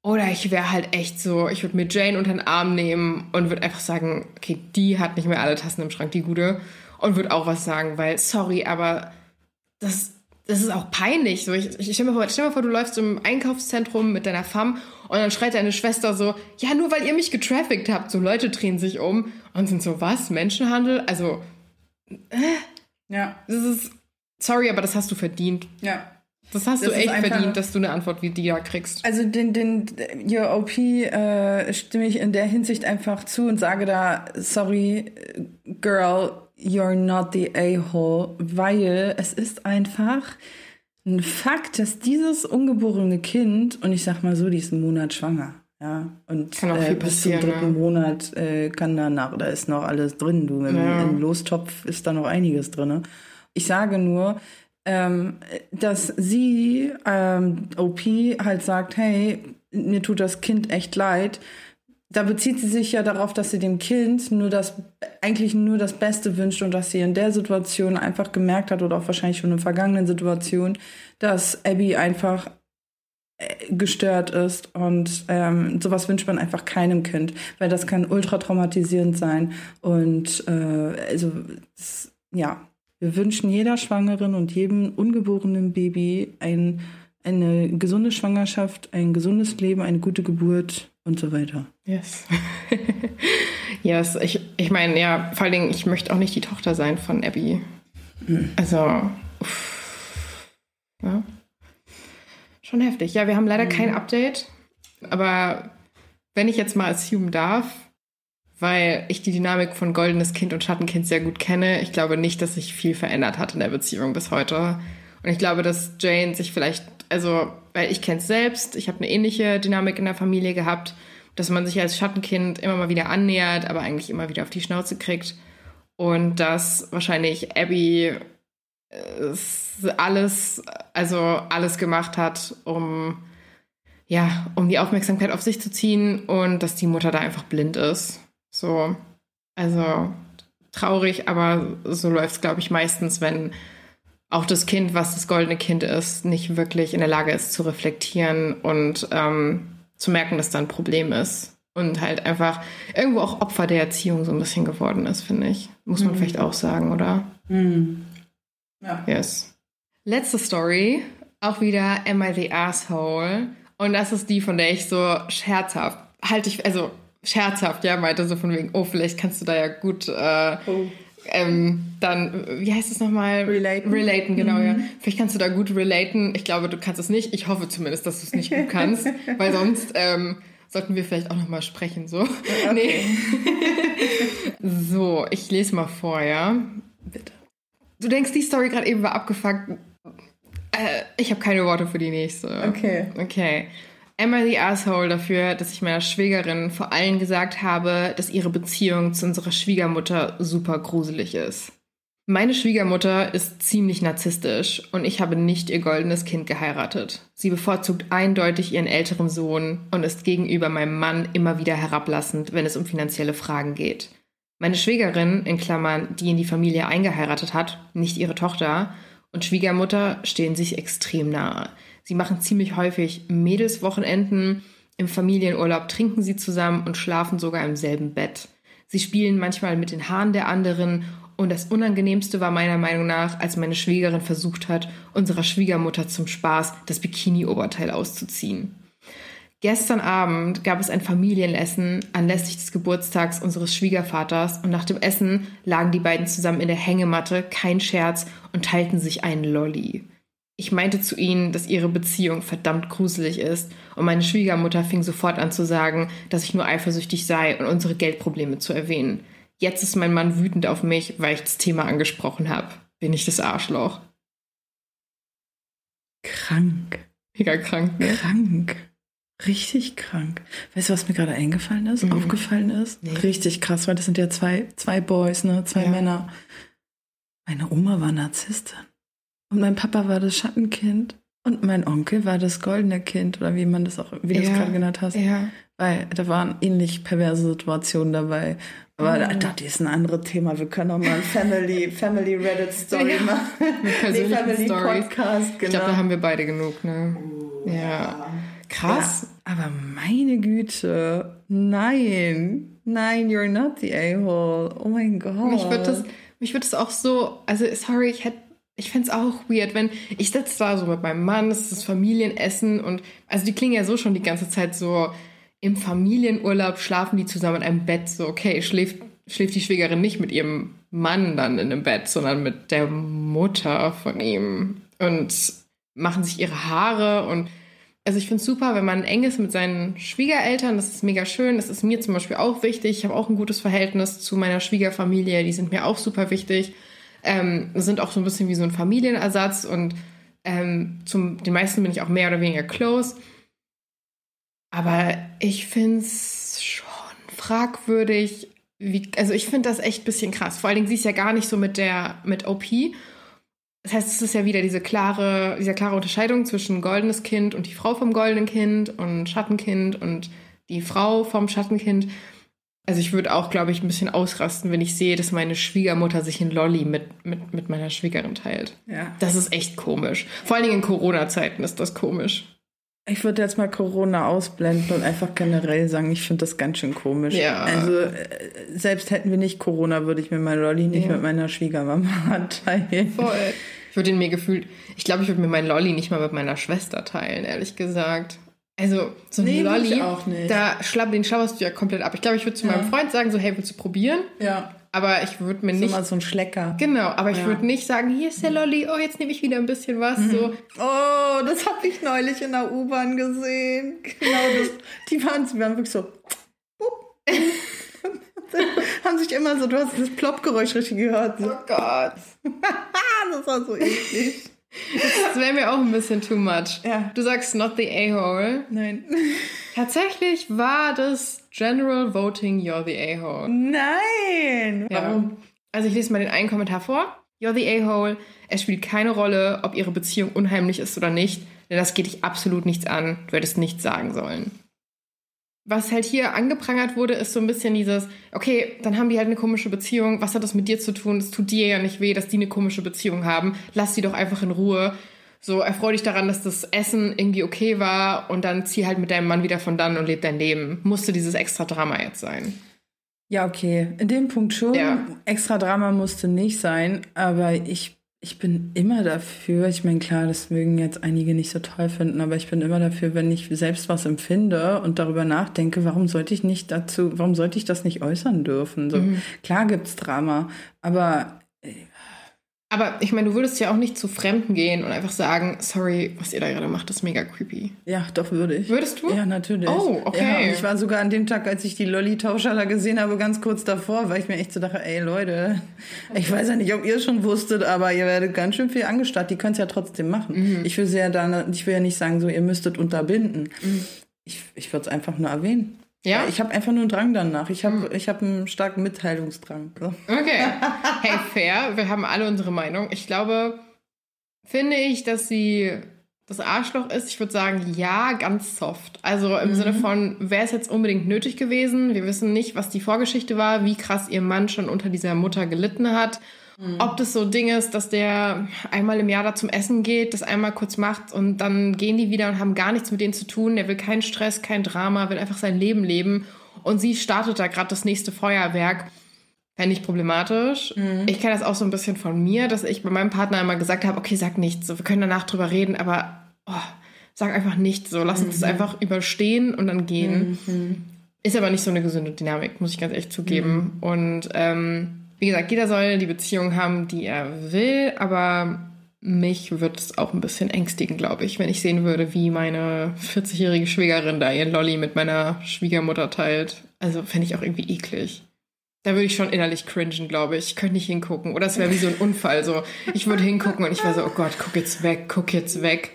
Oder ich wäre halt echt so, ich würde mir Jane unter den Arm nehmen und würde einfach sagen, okay, die hat nicht mehr alle Tassen im Schrank, die gute und würde auch was sagen, weil, sorry, aber das, das ist auch peinlich. So, ich, ich stell, mir vor, stell mir vor, du läufst im Einkaufszentrum mit deiner Fam und dann schreit deine Schwester so, ja, nur weil ihr mich getraffickt habt. So Leute drehen sich um und sind so, was? Menschenhandel? Also, äh, ja. Das ist, sorry, aber das hast du verdient. Ja. Das hast das du echt verdient, dass du eine Antwort wie die da kriegst. Also den, den Your OP äh, stimme ich in der Hinsicht einfach zu und sage da, sorry, Girl, you're not the a-hole, weil es ist einfach ein Fakt, dass dieses ungeborene Kind, und ich sag mal so, die ist einen Monat schwanger, ja, und kann auch äh, viel bis zum dritten ne? Monat äh, kann danach, da ist noch alles drin, du, im, ja. im Lostopf ist da noch einiges drin. Ich sage nur, ähm, dass sie, ähm, OP, halt sagt, hey, mir tut das Kind echt leid, da bezieht sie sich ja darauf, dass sie dem Kind nur das, eigentlich nur das Beste wünscht und dass sie in der Situation einfach gemerkt hat oder auch wahrscheinlich schon in vergangenen Situationen, dass Abby einfach äh, gestört ist und ähm, sowas wünscht man einfach keinem Kind, weil das kann ultra traumatisierend sein und äh, also das, ja, wir wünschen jeder Schwangeren und jedem ungeborenen Baby ein, eine gesunde Schwangerschaft, ein gesundes Leben, eine gute Geburt und so weiter. Yes. yes, ich, ich meine, ja, vor allen Dingen, ich möchte auch nicht die Tochter sein von Abby. Mhm. Also, uff, ja. Schon heftig. Ja, wir haben leider mhm. kein Update, aber wenn ich jetzt mal assumen darf, weil ich die Dynamik von Goldenes Kind und Schattenkind sehr gut kenne, ich glaube nicht, dass sich viel verändert hat in der Beziehung bis heute. Und ich glaube, dass Jane sich vielleicht, also, weil ich kenne es selbst, ich habe eine ähnliche Dynamik in der Familie gehabt, dass man sich als Schattenkind immer mal wieder annähert, aber eigentlich immer wieder auf die Schnauze kriegt. Und dass wahrscheinlich Abby alles, also alles gemacht hat, um ja, um die Aufmerksamkeit auf sich zu ziehen und dass die Mutter da einfach blind ist. So, also traurig, aber so läuft es, glaube ich, meistens, wenn auch das Kind, was das goldene Kind ist, nicht wirklich in der Lage ist zu reflektieren und ähm, zu merken, dass da ein Problem ist. Und halt einfach irgendwo auch Opfer der Erziehung so ein bisschen geworden ist, finde ich. Muss man mhm. vielleicht auch sagen, oder? Mhm. Ja. Yes. Letzte Story, auch wieder Am I the Asshole? Und das ist die, von der ich so scherzhaft, halte ich, also scherzhaft, ja, meinte so von wegen, oh, vielleicht kannst du da ja gut äh, oh. Ähm, dann, wie heißt es nochmal? Relaten. Relaten, genau, mhm. ja. Vielleicht kannst du da gut relaten. Ich glaube, du kannst es nicht. Ich hoffe zumindest, dass du es nicht gut kannst, weil sonst ähm, sollten wir vielleicht auch nochmal sprechen, so. Okay. Nee. so, ich lese mal vor, ja. Bitte. Du denkst, die Story gerade eben war abgefuckt. Äh, ich habe keine Worte für die nächste. Okay. Okay. I the Asshole dafür, dass ich meiner Schwägerin vor allem gesagt habe, dass ihre Beziehung zu unserer Schwiegermutter super gruselig ist. Meine Schwiegermutter ist ziemlich narzisstisch und ich habe nicht ihr goldenes Kind geheiratet. Sie bevorzugt eindeutig ihren älteren Sohn und ist gegenüber meinem Mann immer wieder herablassend, wenn es um finanzielle Fragen geht. Meine Schwägerin, in Klammern, die in die Familie eingeheiratet hat, nicht ihre Tochter, und Schwiegermutter stehen sich extrem nahe. Sie machen ziemlich häufig Mädelswochenenden. Im Familienurlaub trinken sie zusammen und schlafen sogar im selben Bett. Sie spielen manchmal mit den Haaren der anderen und das Unangenehmste war meiner Meinung nach, als meine Schwägerin versucht hat, unserer Schwiegermutter zum Spaß das Bikini-Oberteil auszuziehen. Gestern Abend gab es ein Familienessen anlässlich des Geburtstags unseres Schwiegervaters und nach dem Essen lagen die beiden zusammen in der Hängematte, kein Scherz, und teilten sich einen Lolli. Ich meinte zu ihnen, dass ihre Beziehung verdammt gruselig ist, und meine Schwiegermutter fing sofort an zu sagen, dass ich nur eifersüchtig sei und unsere Geldprobleme zu erwähnen. Jetzt ist mein Mann wütend auf mich, weil ich das Thema angesprochen habe. Bin ich das Arschloch? Krank. Mega krank, ne? Krank. Richtig krank. Weißt du, was mir gerade eingefallen ist, mhm. aufgefallen ist? Nee. Richtig krass, weil das sind ja zwei, zwei Boys, ne? Zwei ja. Männer. Meine Oma war Narzisstin. Und mein Papa war das Schattenkind. Und mein Onkel war das goldene Kind, oder wie man das auch, wie du es gerade genannt hast. Ja. Weil da waren ähnlich perverse Situationen dabei. Aber oh. das ist ein anderes Thema. Wir können auch mal ein Family, Family Reddit Story ja. machen. Nee, Family Stories. Podcast, genau. Ich glaube, da haben wir beide genug, ne? Oh, ja. ja. Krass. Ja, aber meine Güte. Nein. Nein, you're not the a-hole. Oh mein Gott. Mich würde das, mich das auch so, also sorry, ich hätte ich fände es auch weird, wenn ich sitze da so mit meinem Mann, es ist das Familienessen und also die klingen ja so schon die ganze Zeit so im Familienurlaub schlafen die zusammen in einem Bett. So, okay, schläft, schläft die Schwägerin nicht mit ihrem Mann dann in einem Bett, sondern mit der Mutter von ihm und machen sich ihre Haare und also ich finde es super, wenn man eng ist mit seinen Schwiegereltern. Das ist mega schön. Das ist mir zum Beispiel auch wichtig. Ich habe auch ein gutes Verhältnis zu meiner Schwiegerfamilie. Die sind mir auch super wichtig. Ähm, sind auch so ein bisschen wie so ein Familienersatz und ähm, zum den meisten bin ich auch mehr oder weniger close. Aber ich finde es schon fragwürdig. Wie, also ich finde das echt ein bisschen krass. Vor allen Dingen sie ist ja gar nicht so mit der mit OP das heißt, es ist ja wieder diese klare, diese klare Unterscheidung zwischen goldenes Kind und die Frau vom goldenen Kind und Schattenkind und die Frau vom Schattenkind. Also ich würde auch, glaube ich, ein bisschen ausrasten, wenn ich sehe, dass meine Schwiegermutter sich ein Lolli mit, mit, mit meiner Schwiegerin teilt. Ja. Das ist echt komisch. Vor allen Dingen in Corona-Zeiten ist das komisch. Ich würde jetzt mal Corona ausblenden und einfach generell sagen, ich finde das ganz schön komisch. Ja. Also äh, selbst hätten wir nicht Corona, würde ich mir mein Lolli nicht ja. mit meiner Schwiegermama teilen. Voll. Ich würde ihn mir gefühlt, ich glaube, ich würde mir meinen Lolli nicht mal mit meiner Schwester teilen, ehrlich gesagt. Also so ein nee, Lolli, auch nicht. da schlapp, den schauerst du ja komplett ab. Ich glaube, ich würde zu ja. meinem Freund sagen, so hey, willst du probieren? Ja. Aber ich würde mir so nicht. mal so ein Schlecker. Genau, aber ich ja. würde nicht sagen, hier ist der Lolli, oh, jetzt nehme ich wieder ein bisschen was. Mhm. So. Oh, das habe ich neulich in der U-Bahn gesehen. Genau das. Die waren, die waren wirklich so. haben sich immer so, du hast das Plopp-Geräusch richtig gehört. So. Oh Gott. das war so eklig. Das wäre mir auch ein bisschen too much. Ja. Du sagst not the a-hole. Nein. Tatsächlich war das General Voting You're the a-hole. Nein. Ja. Warum? Also ich lese mal den einen Kommentar vor. You're the a-hole. Es spielt keine Rolle, ob ihre Beziehung unheimlich ist oder nicht, denn das geht dich absolut nichts an. Du hättest nichts sagen sollen. Was halt hier angeprangert wurde, ist so ein bisschen dieses, okay, dann haben die halt eine komische Beziehung. Was hat das mit dir zu tun? Es tut dir ja nicht weh, dass die eine komische Beziehung haben. Lass sie doch einfach in Ruhe. So, erfreu dich daran, dass das Essen irgendwie okay war und dann zieh halt mit deinem Mann wieder von dann und leb dein Leben. Musste dieses extra Drama jetzt sein. Ja, okay. In dem Punkt schon. Ja. Extra Drama musste nicht sein, aber ich, ich bin immer dafür. Ich meine, klar, das mögen jetzt einige nicht so toll finden, aber ich bin immer dafür, wenn ich selbst was empfinde und darüber nachdenke, warum sollte ich nicht dazu, warum sollte ich das nicht äußern dürfen? So, Mhm. Klar gibt's Drama, aber Aber ich meine, du würdest ja auch nicht zu Fremden gehen und einfach sagen, sorry, was ihr da gerade macht, ist mega creepy. ja, doch würde ich. Würdest du? Ja, natürlich. Oh, okay. Ja, ich war sogar an dem Tag, als ich die Lolli-Tauscher da gesehen habe, ganz kurz davor, weil ich mir echt so dachte, ey Leute, ich weiß ja nicht, ob ihr schon wusstet, aber ihr werdet ganz schön viel angestarrt. Die können es ja trotzdem machen. Mhm. Ich will sie ja dann, ich will ja nicht sagen, so ihr müsstet unterbinden. Ich, ich würde es einfach nur erwähnen. Ja? Ich habe einfach nur einen Drang danach. Ich habe ich hab einen starken Mitteilungsdrang. So. Okay. Hey, fair. Wir haben alle unsere Meinung. Ich glaube, finde ich, dass sie das Arschloch ist. Ich würde sagen, ja, ganz soft. Also im Sinne von, wäre es jetzt unbedingt nötig gewesen? Wir wissen nicht, was die Vorgeschichte war, wie krass ihr Mann schon unter dieser Mutter gelitten hat. Ob das so ein Ding ist, dass der einmal im Jahr da zum Essen geht, das einmal kurz macht und dann gehen die wieder und haben gar nichts mit denen zu tun. Der will keinen Stress, kein Drama, will einfach sein Leben leben. Und sie startet da gerade das nächste Feuerwerk. Fände ich problematisch. Ich kenne das auch so ein bisschen von mir, dass ich bei meinem Partner immer gesagt habe, okay, sag nichts, so, wir können danach drüber reden, aber oh, sag einfach nichts, so lass uns das einfach überstehen und dann gehen. Ist aber nicht so eine gesunde Dynamik, muss ich ganz ehrlich zugeben. Und ähm, wie gesagt, jeder soll die Beziehung haben, die er will, aber mich würde es auch ein bisschen ängstigen, glaube ich, wenn ich sehen würde, wie meine 40-jährige Schwägerin da ihren Lolli mit meiner Schwiegermutter teilt. Also fände ich auch irgendwie eklig. Da würde ich schon innerlich cringen, glaube ich. Ich könnte nicht hingucken. Oder es wäre wie so ein Unfall. So, ich würde hingucken und ich wäre so, oh Gott, guck jetzt weg, guck jetzt weg.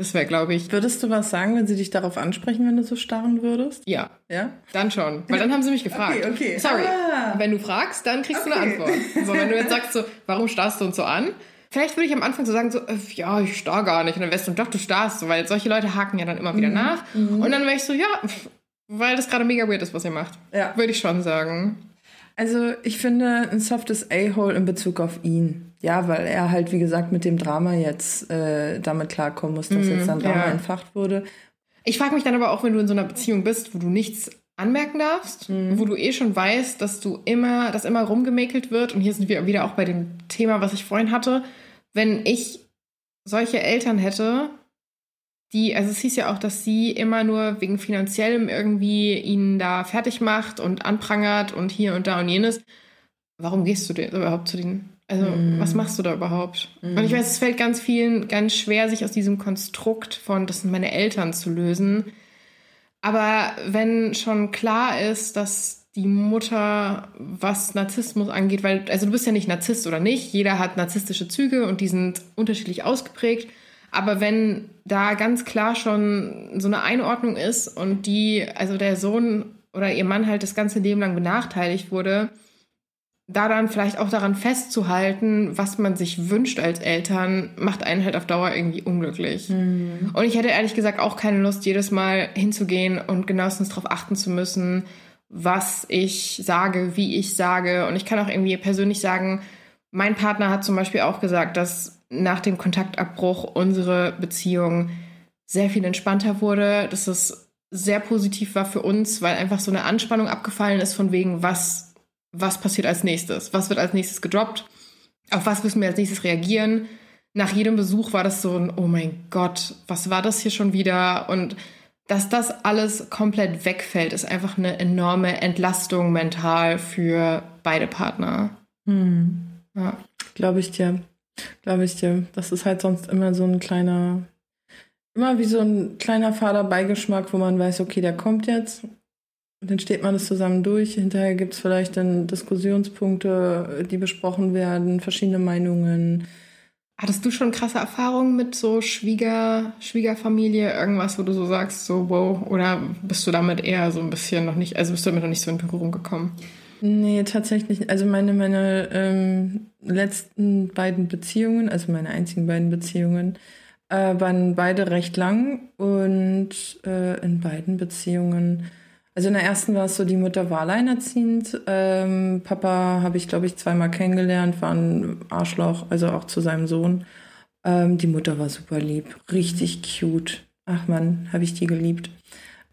Das wäre, glaube ich, Würdest du was sagen, wenn sie dich darauf ansprechen, wenn du so starren würdest? ja. Ja? Dann schon. Weil dann haben sie mich gefragt. Okay, okay. Sorry. Ah. Wenn du fragst, dann kriegst du eine Okay. Antwort. So, wenn du jetzt sagst so, warum starrst du uns so an? Vielleicht würde ich am Anfang so sagen, so, äh, ja, ich starr gar nicht. Und dann wärst du, doch, du starrst so, weil solche Leute haken ja dann immer Mhm. wieder nach. Und dann wäre ich so, ja, weil das gerade mega weird ist, was ihr macht. Ja. Würde ich schon sagen. Also ich finde ein softes A-Hole in Bezug auf ihn. Ja, weil er halt, wie gesagt, mit dem Drama jetzt äh, damit klarkommen muss, dass jetzt dann Drama ja. entfacht wurde. Ich frage mich dann aber auch, wenn du in so einer Beziehung bist, wo du nichts anmerken darfst, wo du eh schon weißt, dass du immer, dass immer rumgemäkelt wird. Und hier sind wir wieder auch bei dem Thema, was ich vorhin hatte. Wenn ich solche Eltern hätte, die, also es hieß ja auch, dass sie immer nur wegen finanziellem irgendwie ihn da fertig macht und anprangert und hier und da und jenes. Warum gehst du denn überhaupt zu denen? Also, was machst du da überhaupt? Und ich weiß, es fällt ganz vielen ganz schwer, sich aus diesem Konstrukt von, das sind meine Eltern zu lösen. Aber wenn schon klar ist, dass die Mutter, was Narzissmus angeht, weil, also du bist ja nicht Narzisst oder nicht, jeder hat narzisstische Züge und die sind unterschiedlich ausgeprägt. Aber wenn da ganz klar schon so eine Einordnung ist und die, also der Sohn oder ihr Mann halt das ganze Leben lang benachteiligt wurde, da dann vielleicht auch daran festzuhalten, was man sich wünscht als Eltern, macht einen halt auf Dauer irgendwie unglücklich. Und ich hätte ehrlich gesagt auch keine Lust, jedes Mal hinzugehen und genauestens darauf achten zu müssen, was ich sage, wie ich sage. Und ich kann auch irgendwie persönlich sagen, mein Partner hat zum Beispiel auch gesagt, dass nach dem Kontaktabbruch unsere Beziehung sehr viel entspannter wurde, dass es sehr positiv war für uns, weil einfach so eine Anspannung abgefallen ist von wegen, was, was passiert als nächstes, was wird als nächstes gedroppt, auf was müssen wir als nächstes reagieren. Nach jedem Besuch war das so ein, oh mein Gott, was war das hier schon wieder? Und dass das alles komplett wegfällt, ist einfach eine enorme Entlastung mental für beide Partner. Ja. Glaube ich dir. Glaube ich dir. Das ist halt sonst immer so ein kleiner, immer wie so ein kleiner fader Beigeschmack, wo man weiß, okay, der kommt jetzt. Und dann steht man das zusammen durch. Hinterher gibt es vielleicht dann Diskussionspunkte, die besprochen werden, verschiedene Meinungen. Hattest du schon krasse Erfahrungen mit so Schwieger, Schwiegerfamilie, irgendwas, wo du so sagst, so wow, oder bist du damit eher so ein bisschen noch nicht, also bist du damit noch nicht so in Berührung gekommen? Nee, tatsächlich. Also meine, meine ähm, letzten beiden Beziehungen, also meine einzigen beiden Beziehungen, äh, waren beide recht lang und äh, in beiden Beziehungen, also in der ersten war es so, die Mutter war alleinerziehend. Ähm, Papa habe ich, glaube ich, zweimal kennengelernt, war ein Arschloch, also auch zu seinem Sohn. Ähm, die Mutter war super lieb, richtig cute. Ach man, habe ich die geliebt.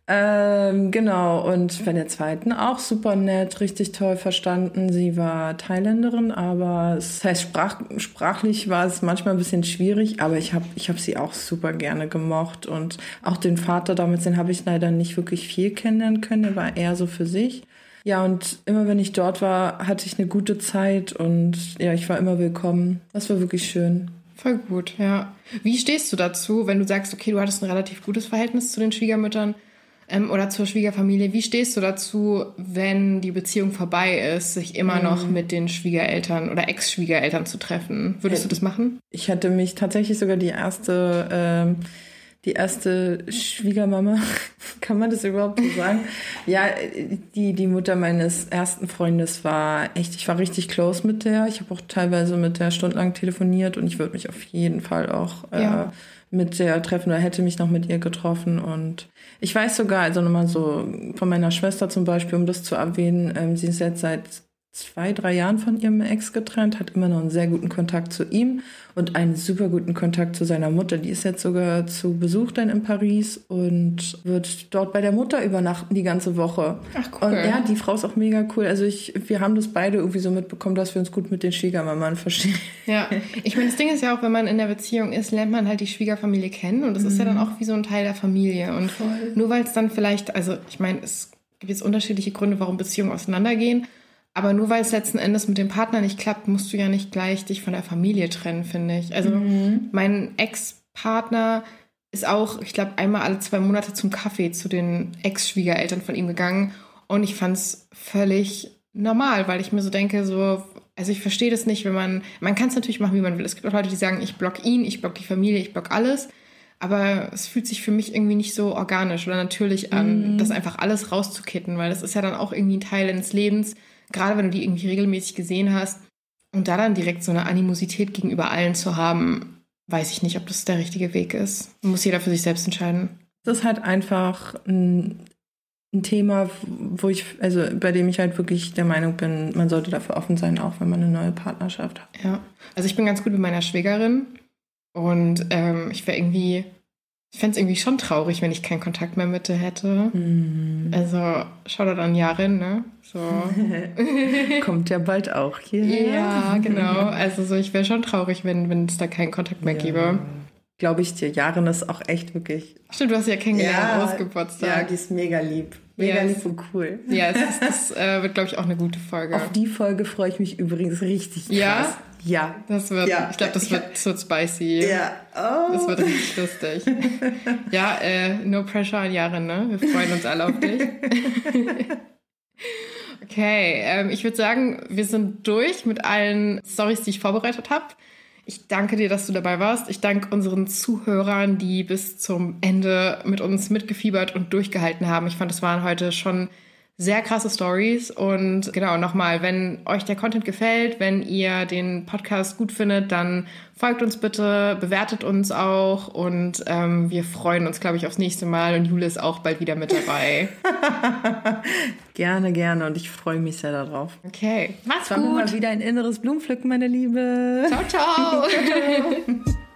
Ähm, genau, und bei der zweiten auch super nett, richtig toll verstanden. Sie war Thailänderin, aber das heißt, sprach, sprachlich war es manchmal ein bisschen schwierig, aber ich habe ich hab sie auch super gerne gemocht. Und auch den Vater damals, den habe ich leider nicht wirklich viel kennenlernen können, er war eher so für sich. Ja, und immer wenn ich dort war, hatte ich eine gute Zeit und ja, ich war immer willkommen. Das war wirklich schön. Voll gut, ja. Wie stehst du dazu, wenn du sagst, okay, du hattest ein relativ gutes Verhältnis zu den Schwiegermüttern? Ähm, oder zur Schwiegerfamilie. Wie stehst du dazu, wenn die Beziehung vorbei ist, sich immer mhm. noch mit den Schwiegereltern oder Ex-Schwiegereltern zu treffen? Würdest du das machen? Ich hatte mich tatsächlich sogar die erste, ähm, die erste Schwiegermama, kann man das überhaupt so sagen? ja, die, die Mutter meines ersten Freundes war echt, ich war richtig close mit der. Ich habe auch teilweise mit der stundenlang telefoniert und ich würde mich auf jeden Fall auch äh, ja. Mit der treffen oder hätte mich noch mit ihr getroffen. Und ich weiß sogar, also nochmal so von meiner Schwester zum Beispiel, um das zu erwähnen, ähm, sie ist jetzt seit zwei, drei Jahren von ihrem Ex getrennt, hat immer noch einen sehr guten Kontakt zu ihm und einen super guten Kontakt zu seiner Mutter. Die ist jetzt sogar zu Besuch dann in Paris und wird dort bei der Mutter übernachten die ganze Woche. Ach cool. Und ja, die Frau ist auch mega cool. Also ich, wir haben das beide irgendwie so mitbekommen, dass wir uns gut mit den Schwiegermammern verstehen. Ja, ich meine, das Ding ist ja auch, wenn man in der Beziehung ist, lernt man halt die Schwiegerfamilie kennen und das mhm. ist ja dann auch wie so ein Teil der Familie. Und Voll. nur weil es dann vielleicht, also ich meine, es gibt jetzt unterschiedliche Gründe, warum Beziehungen auseinandergehen. Aber nur weil es letzten Endes mit dem Partner nicht klappt, musst du ja nicht gleich dich von der Familie trennen, finde ich. Also mhm. mein Ex-Partner ist auch, ich glaube, einmal alle zwei Monate zum Kaffee zu den Ex-Schwiegereltern von ihm gegangen. Und ich fand es völlig normal, weil ich mir so denke, so, also ich verstehe das nicht, wenn man, man kann es natürlich machen, wie man will. Es gibt auch Leute, die sagen, ich block ihn, ich block die Familie, ich block alles. Aber es fühlt sich für mich irgendwie nicht so organisch oder natürlich an, mhm. das einfach alles rauszukitten, weil das ist ja dann auch irgendwie ein Teil deines Lebens gerade wenn du die irgendwie regelmäßig gesehen hast und da dann direkt so eine Animosität gegenüber allen zu haben, weiß ich nicht, ob das der richtige Weg ist. Muss jeder für sich selbst entscheiden. Das ist halt einfach ein, ein Thema, wo ich, also bei dem ich halt wirklich der Meinung bin, man sollte dafür offen sein, auch wenn man eine neue Partnerschaft hat. Ja, also ich bin ganz gut mit meiner Schwägerin und ähm, ich wäre irgendwie ich fände es irgendwie schon traurig, wenn ich keinen Kontakt mehr mit dir hätte. Mhm. Also, schau da dann Jahren, ne? So. Kommt ja bald auch hier. Ja, genau. Also, so, ich wäre schon traurig, wenn, wenn es da keinen Kontakt mehr ja. gäbe. Glaube ich dir. Jaren ist auch echt wirklich. Stimmt, du hast ja kennengelernt ja, Ausgeburtstag. Ja, die ist mega lieb. Mega yes. lieb und cool. Ja, es ist, das äh, wird, glaube ich, auch eine gute Folge. Auf die Folge freue ich mich übrigens richtig krass. Ja? Ja. Das wird, ja. ich glaube, das wird, wird spicy. Ja. Oh. Das wird richtig lustig. ja, äh, no pressure an Jahre, ne? Wir freuen uns alle auf dich. okay, ähm, ich würde sagen, wir sind durch mit allen Stories, die ich vorbereitet habe. Ich danke dir, dass du dabei warst. Ich danke unseren Zuhörern, die bis zum Ende mit uns mitgefiebert und durchgehalten haben. Ich fand, es waren heute schon sehr krasse Stories. Und genau, nochmal, wenn euch der Content gefällt, wenn ihr den Podcast gut findet, dann folgt uns bitte, bewertet uns auch und ähm, wir freuen uns, glaube ich, aufs nächste Mal und Jule ist auch bald wieder mit dabei. gerne, gerne und ich freue mich sehr darauf. Okay, mach's gut. mal wieder ein inneres Blumenpflücken, meine Liebe. ciao. ciao. ciao.